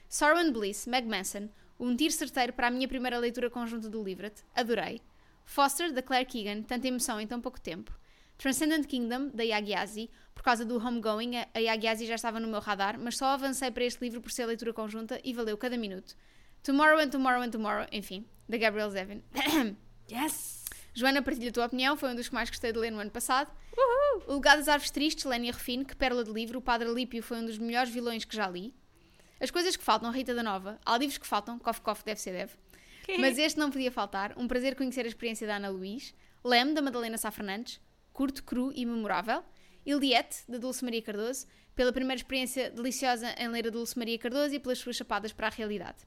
Sorrow and Bliss, Meg Manson, um tiro certeiro para a minha primeira leitura conjunta do Livret. Adorei. Foster, da Claire Keegan, tanta emoção em tão pouco tempo. Transcendent Kingdom, da Yagiasi, por causa do Homegoing, a Yagiasi já estava no meu radar, mas só avancei para este livro por ser leitura conjunta e valeu cada minuto. Tomorrow and Tomorrow and Tomorrow, enfim, da Gabrielle Zevin. *coughs* Yes! Joana, partilha a tua opinião, foi um dos que mais gostei de ler no ano passado. O Legado das Árvores Tristes, Lénia Refine, que pérola de livro, o Padre Alípio foi um dos melhores vilões que já li. As coisas que faltam, Rita da Nova. Há livros que faltam, cof cof, deve ser deve. Mas este não podia faltar. Um prazer conhecer a experiência da Ana Luís. Lem, da Madalena Sá Fernandes. Curto, cru e memorável. Iliette, da Dulce Maria Cardoso. Pela primeira experiência deliciosa em ler a Dulce Maria Cardoso e pelas suas chapadas para a realidade.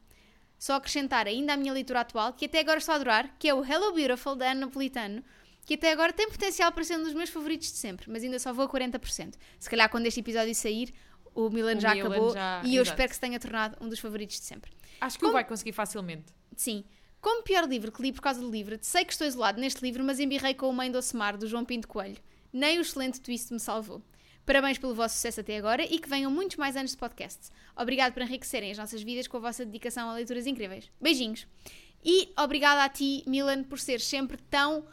Só acrescentar ainda a minha leitura atual, que até agora estou a adorar, que é o Hello Beautiful, da Ana Napolitano, que até agora tem potencial para ser um dos meus favoritos de sempre, mas ainda só vou a 40%. Se calhar quando este episódio sair, o Milan O já Milan acabou já- e eu exato. espero que se tenha tornado um dos favoritos de sempre. Acho que o vai conseguir facilmente. Sim. Como pior livro que li por causa do livro, sei que estou isolado neste livro, mas embirrei com o Mãe do Mar, do João Pinto Coelho. Nem o excelente twist me salvou. Parabéns pelo vosso sucesso até agora e que venham muitos mais anos de podcast. Obrigado por enriquecerem as nossas vidas com a vossa dedicação a leituras incríveis. Beijinhos. E obrigada a ti, Milan, por ser sempre tão.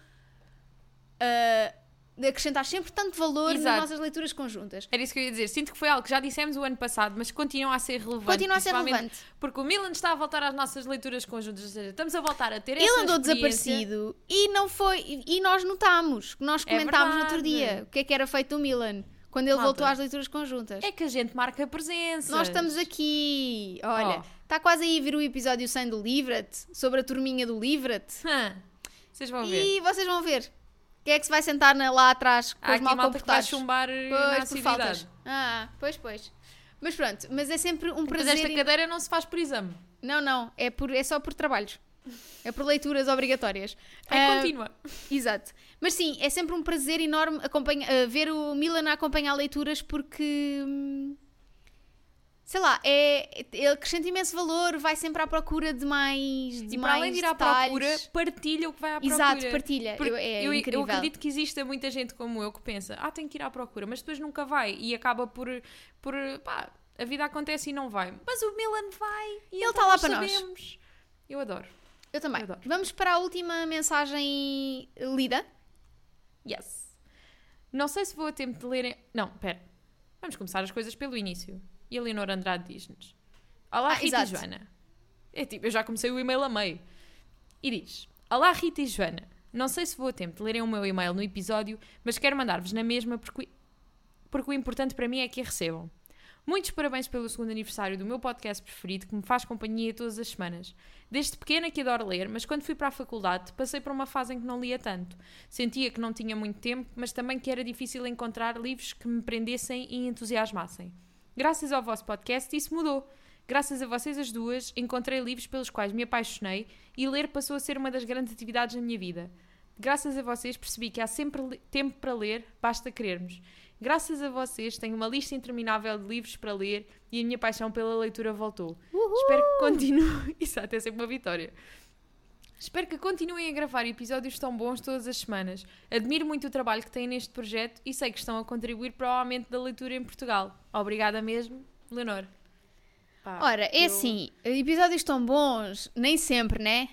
de acrescentar sempre tanto valor nas Exato. nossas leituras conjuntas. Era isso que eu ia dizer. Sinto que foi algo que já dissemos o ano passado, mas continua a ser relevante. Continua a ser relevante. Porque o Milan está a voltar às nossas leituras conjuntas, ou seja, estamos a voltar a ter Ele essa andou desaparecido e não foi. E nós notámos, nós É comentámos no outro dia o que é que era feito do Milan quando ele Malta. voltou às leituras conjuntas. É que a gente marca presença. Nós estamos aqui. Olha, Oh. está quase aí a vir o episódio 100 do Livret sobre a turminha do Livret. Vocês vão ver. E vocês vão ver. Quem é que se vai sentar na- lá atrás com Há os mal que vai comportados? chumbar eh, Pois, por faltas. Ah, pois, pois. Mas pronto, mas é sempre um Mas prazer. esta cadeira não se faz por exame. Não, não, é, por, é só por trabalhos. É por leituras obrigatórias. É Ah, contínua. Exato. Mas sim, é sempre um prazer enorme eh, ver o Milan a acompanhar leituras porque. hum, Sei lá, é, ele acrescenta imenso valor, vai sempre à procura de mais. De E para mais além de ir à detalhes. procura, partilha o que vai à procura. Exato, partilha. Porque é eu, eu acredito que exista muita gente como eu que pensa, ah, tenho que ir à procura, mas depois nunca vai e acaba por, por pá, a vida acontece e não vai. Mas o Milan vai e Ele então está lá para nós. sabemos. Eu adoro. Eu também. Eu adoro. Vamos para a última mensagem lida. Yes. Não sei se vou a tempo de lerem. Não, pera. Vamos começar as coisas pelo início. E a Leonor Andrade diz-nos: Olá, Ah, Rita e exato. Joana. É tipo, eu já comecei o e-mail a meio. E diz: Olá, Rita e Joana. Não sei se vou a tempo de lerem o meu e-mail no episódio, mas quero mandar-vos na mesma porque, porque o importante para mim é que a recebam. Muitos parabéns pelo segundo aniversário do meu podcast preferido que me faz companhia todas as semanas. Desde pequena que adoro ler, mas quando fui para a faculdade passei por uma fase em que não lia tanto. Sentia que não tinha muito tempo, mas também que era difícil encontrar livros que me prendessem e entusiasmassem. Graças ao vosso podcast isso mudou. Graças a vocês as duas, encontrei livros pelos quais me apaixonei e ler passou a ser uma das grandes atividades na minha vida. Graças a vocês percebi que há sempre tempo para ler, basta querermos. Graças a vocês tenho uma lista interminável de livros para ler e a minha paixão pela leitura voltou. Espero que continue. *laughs* Exato, é sempre uma vitória. Espero que continuem a gravar episódios tão bons todas as semanas. Admiro muito o trabalho que têm neste projeto e sei que estão a contribuir para o aumento da leitura em Portugal. Obrigada mesmo, Leonor. Pá, Ora, é eu- assim, episódios tão bons, nem sempre, né?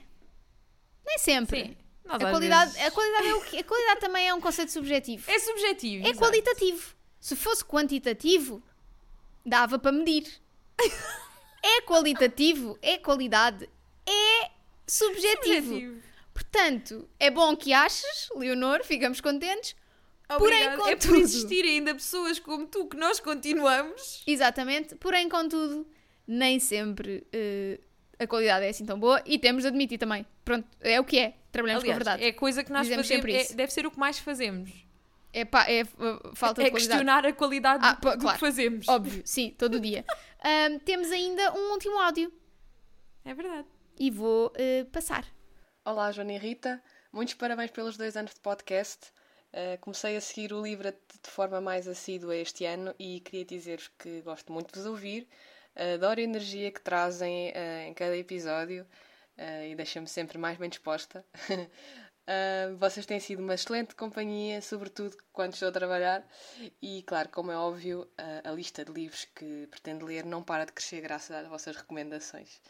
Nem sempre. Sim. Nós A qualidade, vezes- a, qualidade é o quê? a qualidade também é um conceito subjetivo. É subjetivo. É exato. qualitativo. Se fosse quantitativo, dava para medir. *laughs* É qualitativo, é qualidade, é subjetivo. Subjetivo. Portanto, é bom que aches, Leonor, ficamos contentes. Porém, Obrigada. É por contudo- existir ainda pessoas como tu que nós continuamos. Exatamente, porém, contudo, nem sempre eh, a qualidade é assim tão boa e temos de admitir também. Pronto, é o que é. Trabalhamos Aliás, com a verdade. é coisa que nós Dizemos fazemos. sempre é- isso. deve ser o que mais fazemos. É, pá, é, uh, falta é de qualidade. questionar a qualidade Ah, do, pá, do claro. que fazemos. Óbvio, sim, todo dia. *laughs* Ahm, temos ainda um último áudio É verdade. e vou eh, passar. Olá, Joana e Rita. Muitos parabéns pelos dois anos de podcast. Uh, comecei a seguir o livro de forma mais assídua este ano e queria dizer-vos que gosto muito de vos ouvir. Adoro a energia que trazem uh, em cada episódio uh, e deixa-me sempre mais bem disposta. Uh, *laughs* vocês têm sido uma excelente companhia, sobretudo quando estou a trabalhar. E, claro, como é óbvio, uh, a lista de livros que pretendo ler não para de crescer graças às vossas recomendações.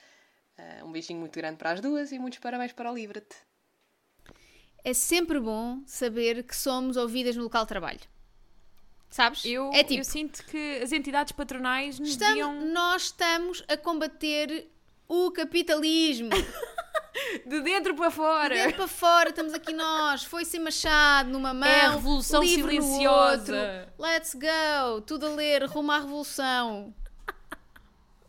Uh, um beijinho muito grande para as duas e muitos parabéns para o Livre-te. é sempre bom saber que somos ouvidas no local de trabalho. Sabes? Eu, é tipo, eu sinto que as entidades patronais nos estamos- deviam nós estamos a combater o capitalismo. *laughs* de dentro para fora. De dentro para fora, estamos aqui nós. Foi sem machado numa mão. É a revolução silenciosa. Let's go. Tudo a ler, rumo à revolução.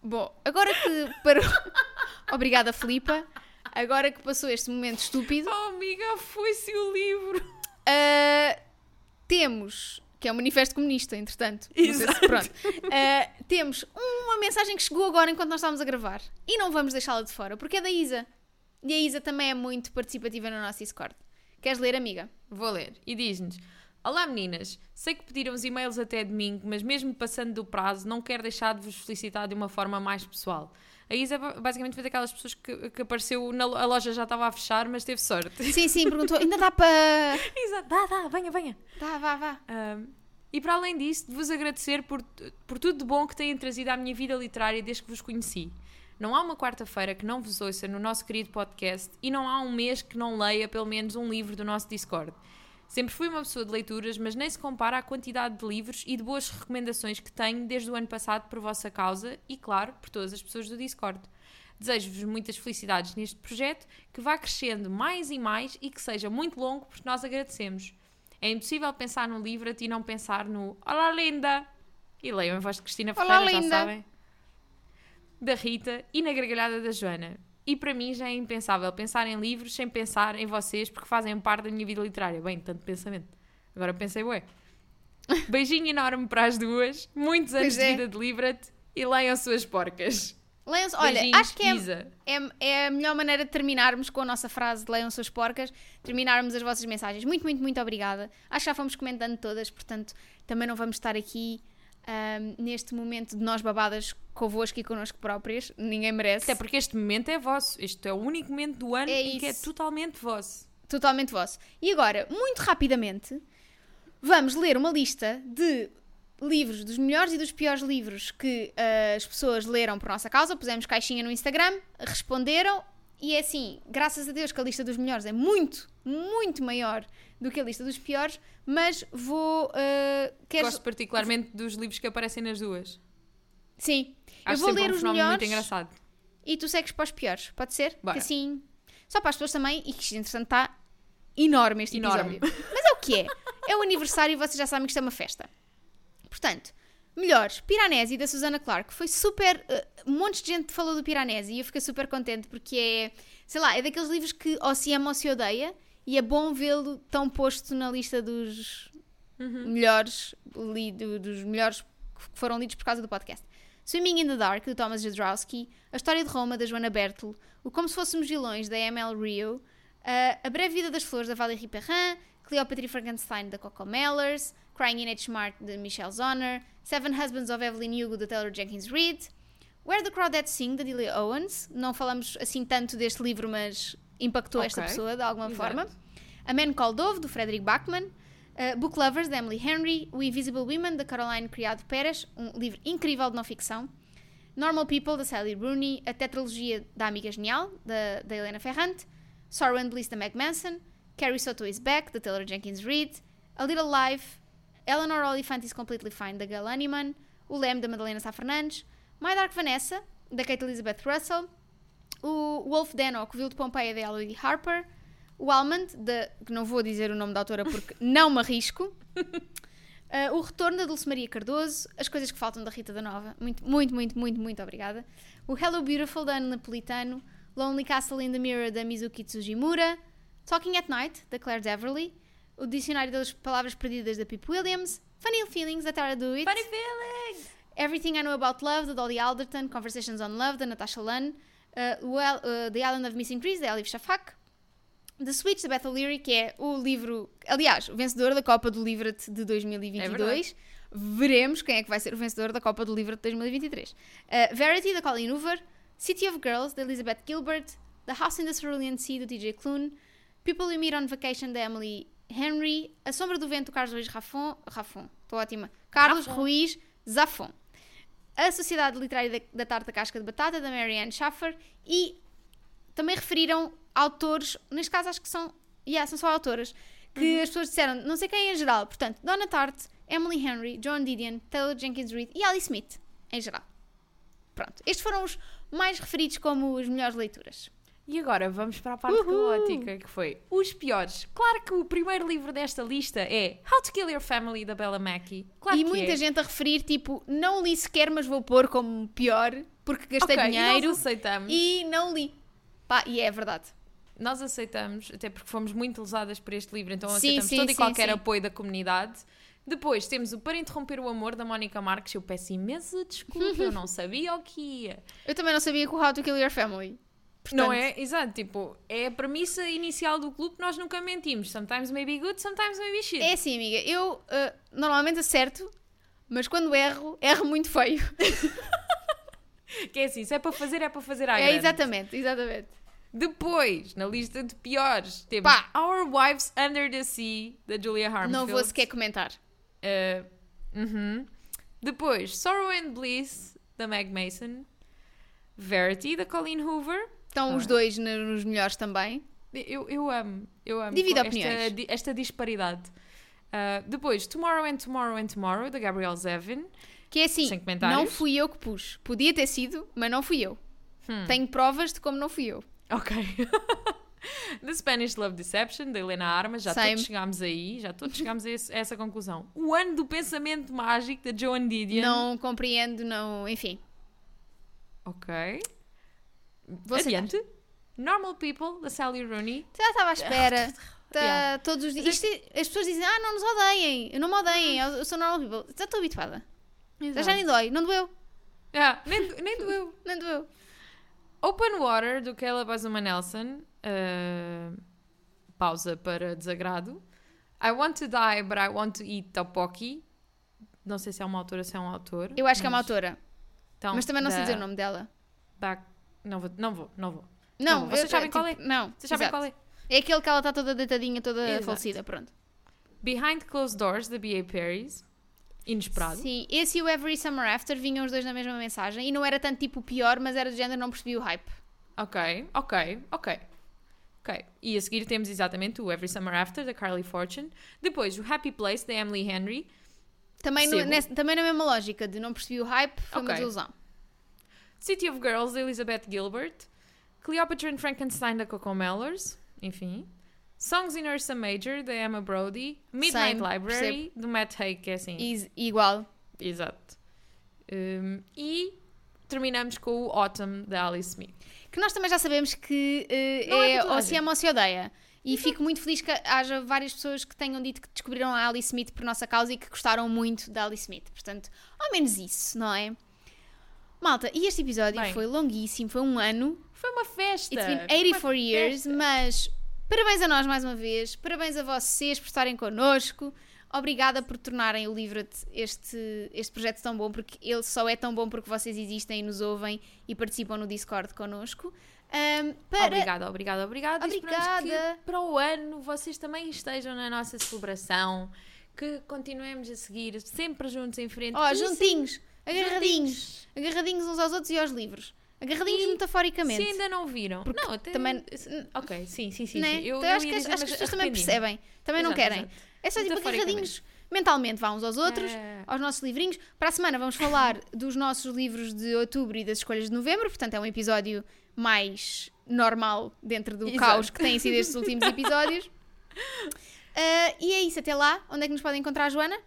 Bom, agora que parou. *laughs* Obrigada, Filipa. Agora que passou este momento estúpido, Oh, amiga, foi-se o livro. ah, temos. Que é o Manifesto Comunista, entretanto. Sei se- Exato. pronto. Ah, temos uma mensagem que chegou agora enquanto nós estávamos a gravar. E não vamos deixá-la de fora, porque é da Isa. E a Isa também é muito participativa no nosso Discord. Queres ler, amiga? Vou ler. E diz-nos: Olá meninas, sei que pediram os e-mails até domingo, mas mesmo passando do prazo, não quero deixar de vos felicitar de uma forma mais pessoal. A Isa ba- basicamente foi daquelas pessoas que, que apareceu, na a loja já estava a fechar, mas teve sorte. *laughs* Sim, sim, perguntou. Ainda dá para. *laughs* Exato, dá, dá, venha, venha. Dá, vá, vá. Um, e para além disso, de vos agradecer por, por tudo de bom que têm trazido à minha vida literária desde que vos conheci. Não há uma quarta-feira que não vos ouça no nosso querido podcast e não há um mês que não leia pelo menos um livro do nosso Discord. Sempre fui uma pessoa de leituras, mas nem se compara à quantidade de livros e de boas recomendações que tenho desde o ano passado por vossa causa e, claro, por todas as pessoas do Discord. Desejo-vos muitas felicidades neste projeto, que vá crescendo mais e mais e que seja muito longo, porque nós agradecemos. É impossível pensar no livro e não pensar no Olá Linda! E leiam em voz de Cristina Olá, Ferreira, já linda. sabem. Da Rita e na gargalhada da Joana. E para mim já é impensável pensar em livros sem pensar em vocês, porque fazem parte da minha vida literária. Bem, tanto pensamento. Agora pensei, ué. Beijinho enorme para as duas, muitos anos Pois de é. vida de Livra-te e leiam suas porcas. Leiam-se. Olha, Beijinhos, acho que é, é, é a melhor maneira de terminarmos com a nossa frase de leiam suas porcas, terminarmos as vossas mensagens. Muito, muito, muito obrigada. Acho que já fomos comentando todas, portanto, também não vamos estar aqui ahm, neste momento de nós babadas convosco e connosco próprias. Ninguém merece. Até porque este momento é vosso. Este é o único momento do ano É em que é totalmente vosso. Totalmente vosso. E agora, muito rapidamente, vamos ler uma lista de livros, dos melhores e dos piores livros que ah, as pessoas leram por nossa causa. Pusemos caixinha no Instagram, responderam. E é assim, graças a Deus que a lista dos melhores é muito, muito maior do que a lista dos piores, mas vou. ah, queres- Gosto particularmente dos livros que aparecem nas duas. Sim, Acho eu vou ler um os melhores muito engraçado. e tu segues para os piores, pode ser? Bora. Que assim, só para as pessoas também, e que isto, entretanto está enorme este Enorme. episódio. Mas é o que é. É o aniversário e vocês já sabem que isto é uma festa. Portanto, melhores, Piranesi da Susana Clark. Foi super. eh, um monte de gente falou do Piranesi e eu fiquei super contente porque é, sei lá, é daqueles livros que ou se ama ou se odeia e é bom vê-lo tão posto na lista dos melhores, li- do- dos melhores que foram lidos por causa do podcast. Swimming in the Dark, do Thomas Jodorowsky, A História de Roma, da Joana Bertel, O Como Se Fôssemos Vilões, da M.L. Rio, uh, A Breve Vida das Flores, da Valérie Perrin, Cleopatra e Frankenstein, da Coco Mellers, Crying in H. Smart, de Michelle Zonner, Seven Husbands of Evelyn Hugo, da Taylor Jenkins Reid, Where the Crawdads Sing, da Delia Owens. Não falamos assim tanto deste livro, mas impactou esta Ok. pessoa de alguma Exato. forma. A Man Called Dove, do Frederick Bachman. Uh, Book Lovers, da Emily Henry. O Invisible Women, da Caroline Criado Pérez. Um livro incrível de não ficção. Normal People, da Sally Rooney. A Tetralogia da Amiga Genial, da, da Helena Ferrante. Sorrow and Bliss, da Meg Manson. Carrie Soto is Back, da Taylor Jenkins Reid. A Little Life. Eleanor Oliphant is Completely Fine, da Gail Honeyman. O Lem, da Madalena Sá Fernandes. My Dark Vanessa, da Kate Elizabeth Russell. O Wolf Denok, Vil de Pompeia, da Elodie Harper. O Almond, de, que não vou dizer o nome da autora porque *laughs* não me arrisco. Uh, o Retorno da Dulce Maria Cardoso. As Coisas que Faltam, da Rita da Nova. Muito, muito, muito, muito, muito obrigada. O Hello Beautiful, da Ana Napolitano. Lonely Castle in the Mirror, da Mizuki Tsujimura. Talking at Night, da Claire Deverly. O Dicionário das Palavras Perdidas, da Pip Williams. Funny Feelings, da Tara Dewitt. Funny feelings! Everything I Know About Love, da Dolly Alderton, Conversations on Love, da Natasha Lunn, uh, well, uh, The Island of Missing Trees, da Elif Shafak, The Switch, da Beth O'Leary, que é o livro, aliás, o vencedor da Copa do Livret de 2022. Veremos quem é que vai ser o vencedor da Copa do Livret de 2023. Uh, Verity, da Colleen Hoover, City of Girls, da Elizabeth Gilbert, The House in the Cerulean Sea, do TJ Klune, People You Meet on Vacation, da Emily Henry, A Sombra do Vento, Carlos Ruiz Rafon, Rafon, estou ótima, Carlos Rafon. Ruiz Zafon. A Sociedade Literária da, da Tarta Casca de Batata, da Marianne Schaffer, e também referiram autores, neste caso acho que são Yeah, são só autoras. Que as pessoas disseram, não sei quem em geral. Portanto, Donna Tartt, Emily Henry, Joan Didion, Taylor Jenkins Reid e Alice Smith, em geral. Pronto. Estes foram os mais referidos como as melhores leituras. E agora vamos para a parte caótica, que foi os piores. Claro que o primeiro livro desta lista é How to Kill Your Family, da Bella Mackie. Claro e que muita é. gente a referir, tipo, não li sequer, mas vou pôr como pior, porque gastei Ok, e dinheiro nós aceitamos. e não li. Pá, e é verdade. Nós aceitamos, até porque fomos muito lesadas por este livro, então aceitamos sim, todo e sim, qualquer sim. apoio da comunidade. Depois temos o Para Interromper o Amor, da Mónica Marques. Eu peço imensa desculpa, eu não *laughs* sabia o que ia. Eu também não sabia que o How to Kill Your Family. Não Portanto, é? Exato, tipo, é a premissa inicial do clube nós nunca mentimos. Sometimes may be good, sometimes may be shit. É assim, amiga, eu ah, normalmente acerto, mas quando erro, erro muito feio. *laughs* Que é assim, se é para fazer, é para fazer à é grande. exatamente, exatamente. Depois, na lista de piores, temos Pá. Our Wives Under the Sea, da Julia Harmfield. Não vou sequer comentar. Uh, uhum. Depois, Sorrow and Bliss, da Meg Mason. Verity, da Colleen Hoover. Estão os Ah. dois na- nos melhores também. Eu, eu amo, eu amo Divide opiniões. esta disparidade. Uh, depois, Tomorrow and Tomorrow and Tomorrow, da Gabrielle Zevin. Que é assim, não fui eu que pus. Podia ter sido, mas não fui eu. Hum. Tenho provas de como não fui eu. Ok. *laughs* The Spanish Love Deception, da Helena Armas. Já Same. todos chegámos aí, já todos chegámos a, esse- a essa conclusão. O ano do pensamento mágico, da Joan Didion. Não compreendo, não. Enfim. Ok. Vou aceitar. Adiante. Normal People, da Sally Rooney. Já estava à espera. Tá, *laughs* Yeah. Todos os dias. Isto é- as pessoas dizem, ah, não nos odeiem. Eu não me odeiem. Eu, eu sou normal people. Já estou habituada. Já, já nem dói. Não doeu. Ah, nem, nem doeu. *laughs* Não doeu. Open Water, do Caleb Azuma Nelson. Uh, pausa para desagrado. I Want to Die, but I Want to Eat Topoki. Não sei se é uma autora ou se é um autor. Eu acho que é uma mas- autora. Então, mas também não sei dizer o nome dela. Back... Não vou, não vou, não vou. Não, Não, vocês eu- sabem tipo, qual é? Não. Vocês sabem qual é? É aquele que ela está toda deitadinha, toda Exato. falecida. Pronto. Behind Closed Doors, da B.A. Paris. Inesperado. Sim, esse e o Every Summer After vinham os dois na mesma mensagem e não era tanto tipo pior, mas era do género, não percebi o hype. Ok, ok, ok. Ok. E a seguir temos exatamente o Every Summer After, da Carly Fortune. Depois, o Happy Place, da Emily Henry. Também, no, nesse- também na mesma lógica de não percebi o hype, foi uma Ok. desilusão. City of Girls, da Elizabeth Gilbert. Cleopatra and Frankenstein, da Coco Mellors. Enfim. Songs in Ursa Major, da Emma Brody. Midnight Same, Library, do Matt Haig, que é assim. E- igual. Exato. Um, e terminamos com o Autumn, da Alice Smith. Que nós também já sabemos que Não é é, ou se ama ou se odeia. E fico muito feliz que haja várias pessoas que tenham dito que descobriram a Alice Smith por nossa causa e que gostaram muito da Alice Smith. Portanto, ao menos isso, não é? Malta, e este episódio Bem. foi longuíssimo, foi um ano. Foi uma festa! It's been foi uma 84 years, festa. mas parabéns a nós mais uma vez, parabéns a vocês por estarem connosco. Obrigada por tornarem o Livra-te este, este projeto tão bom, porque ele só é tão bom porque vocês existem e nos ouvem e participam no Discord connosco. Ahm, para... Obrigada, obrigada, obrigada. Esperamos Obrigada. que para o ano vocês também estejam na nossa celebração, que continuemos a seguir sempre juntos em frente. Ó, E juntinhos, sim, agarradinhos, agarradinhos uns aos outros e aos livros. Agarradinhos E metaforicamente. Se ainda não viram. não, até... também- Ok, sim, sim, sim. né? sim. Eu, Então, eu acho que, as- dizer, acho que mas as pessoas também percebem, também não Exato, querem. exato. É só tipo agarradinhos mentalmente, vá uns aos outros, É. aos nossos livrinhos. Para a semana vamos falar *laughs* dos nossos livros de outubro e das escolhas de novembro, portanto é um episódio mais normal dentro do Exato. caos que têm sido estes últimos *laughs* episódios. Ah, e é isso, até lá. Onde é que nos podem encontrar, Joana?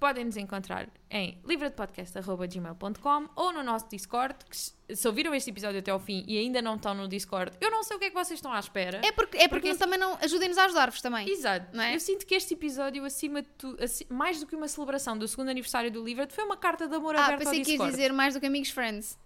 Podem nos encontrar em livradepodcast.gmail.com ou no nosso Discord. Que se ouviram este episódio até ao fim e ainda não estão no Discord, eu não sei o que é que vocês estão à espera. É porque, é porque, Porque também não ajudem-nos a ajudar-vos também. Exato. É? Eu sinto que este episódio, acima de tu, aci- mais do que uma celebração do segundo aniversário do Livro, foi uma carta de amor Ah, aberta ao pensei que ias Discord. dizer mais do que amigos friends.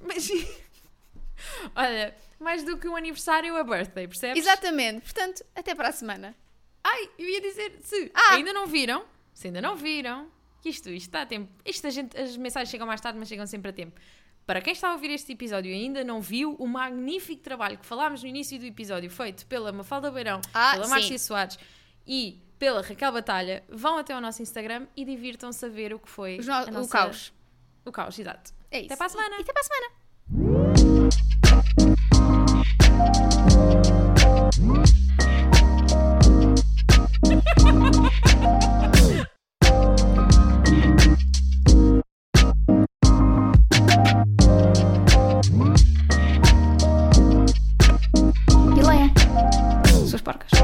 Mas, *laughs* olha, mais do que um aniversário, a birthday, percebes? Exatamente. Portanto, até para a semana. Ai, eu ia dizer, se Ah! ainda não viram, se ainda não viram, que isto, isto está a tempo. Isto gente, as mensagens chegam mais tarde, mas chegam sempre a tempo. Para quem está a ouvir este episódio e ainda não viu, o magnífico trabalho que falámos no início do episódio, feito pela Mafalda Beirão, Ah, pela. Márcia Soares e pela Raquel Batalha, vão até ao nosso Instagram e divirtam-se a ver o que foi no- a O nossa- caos. O caos, exato. É isso. Até para a semana. E até para a semana. Porcas.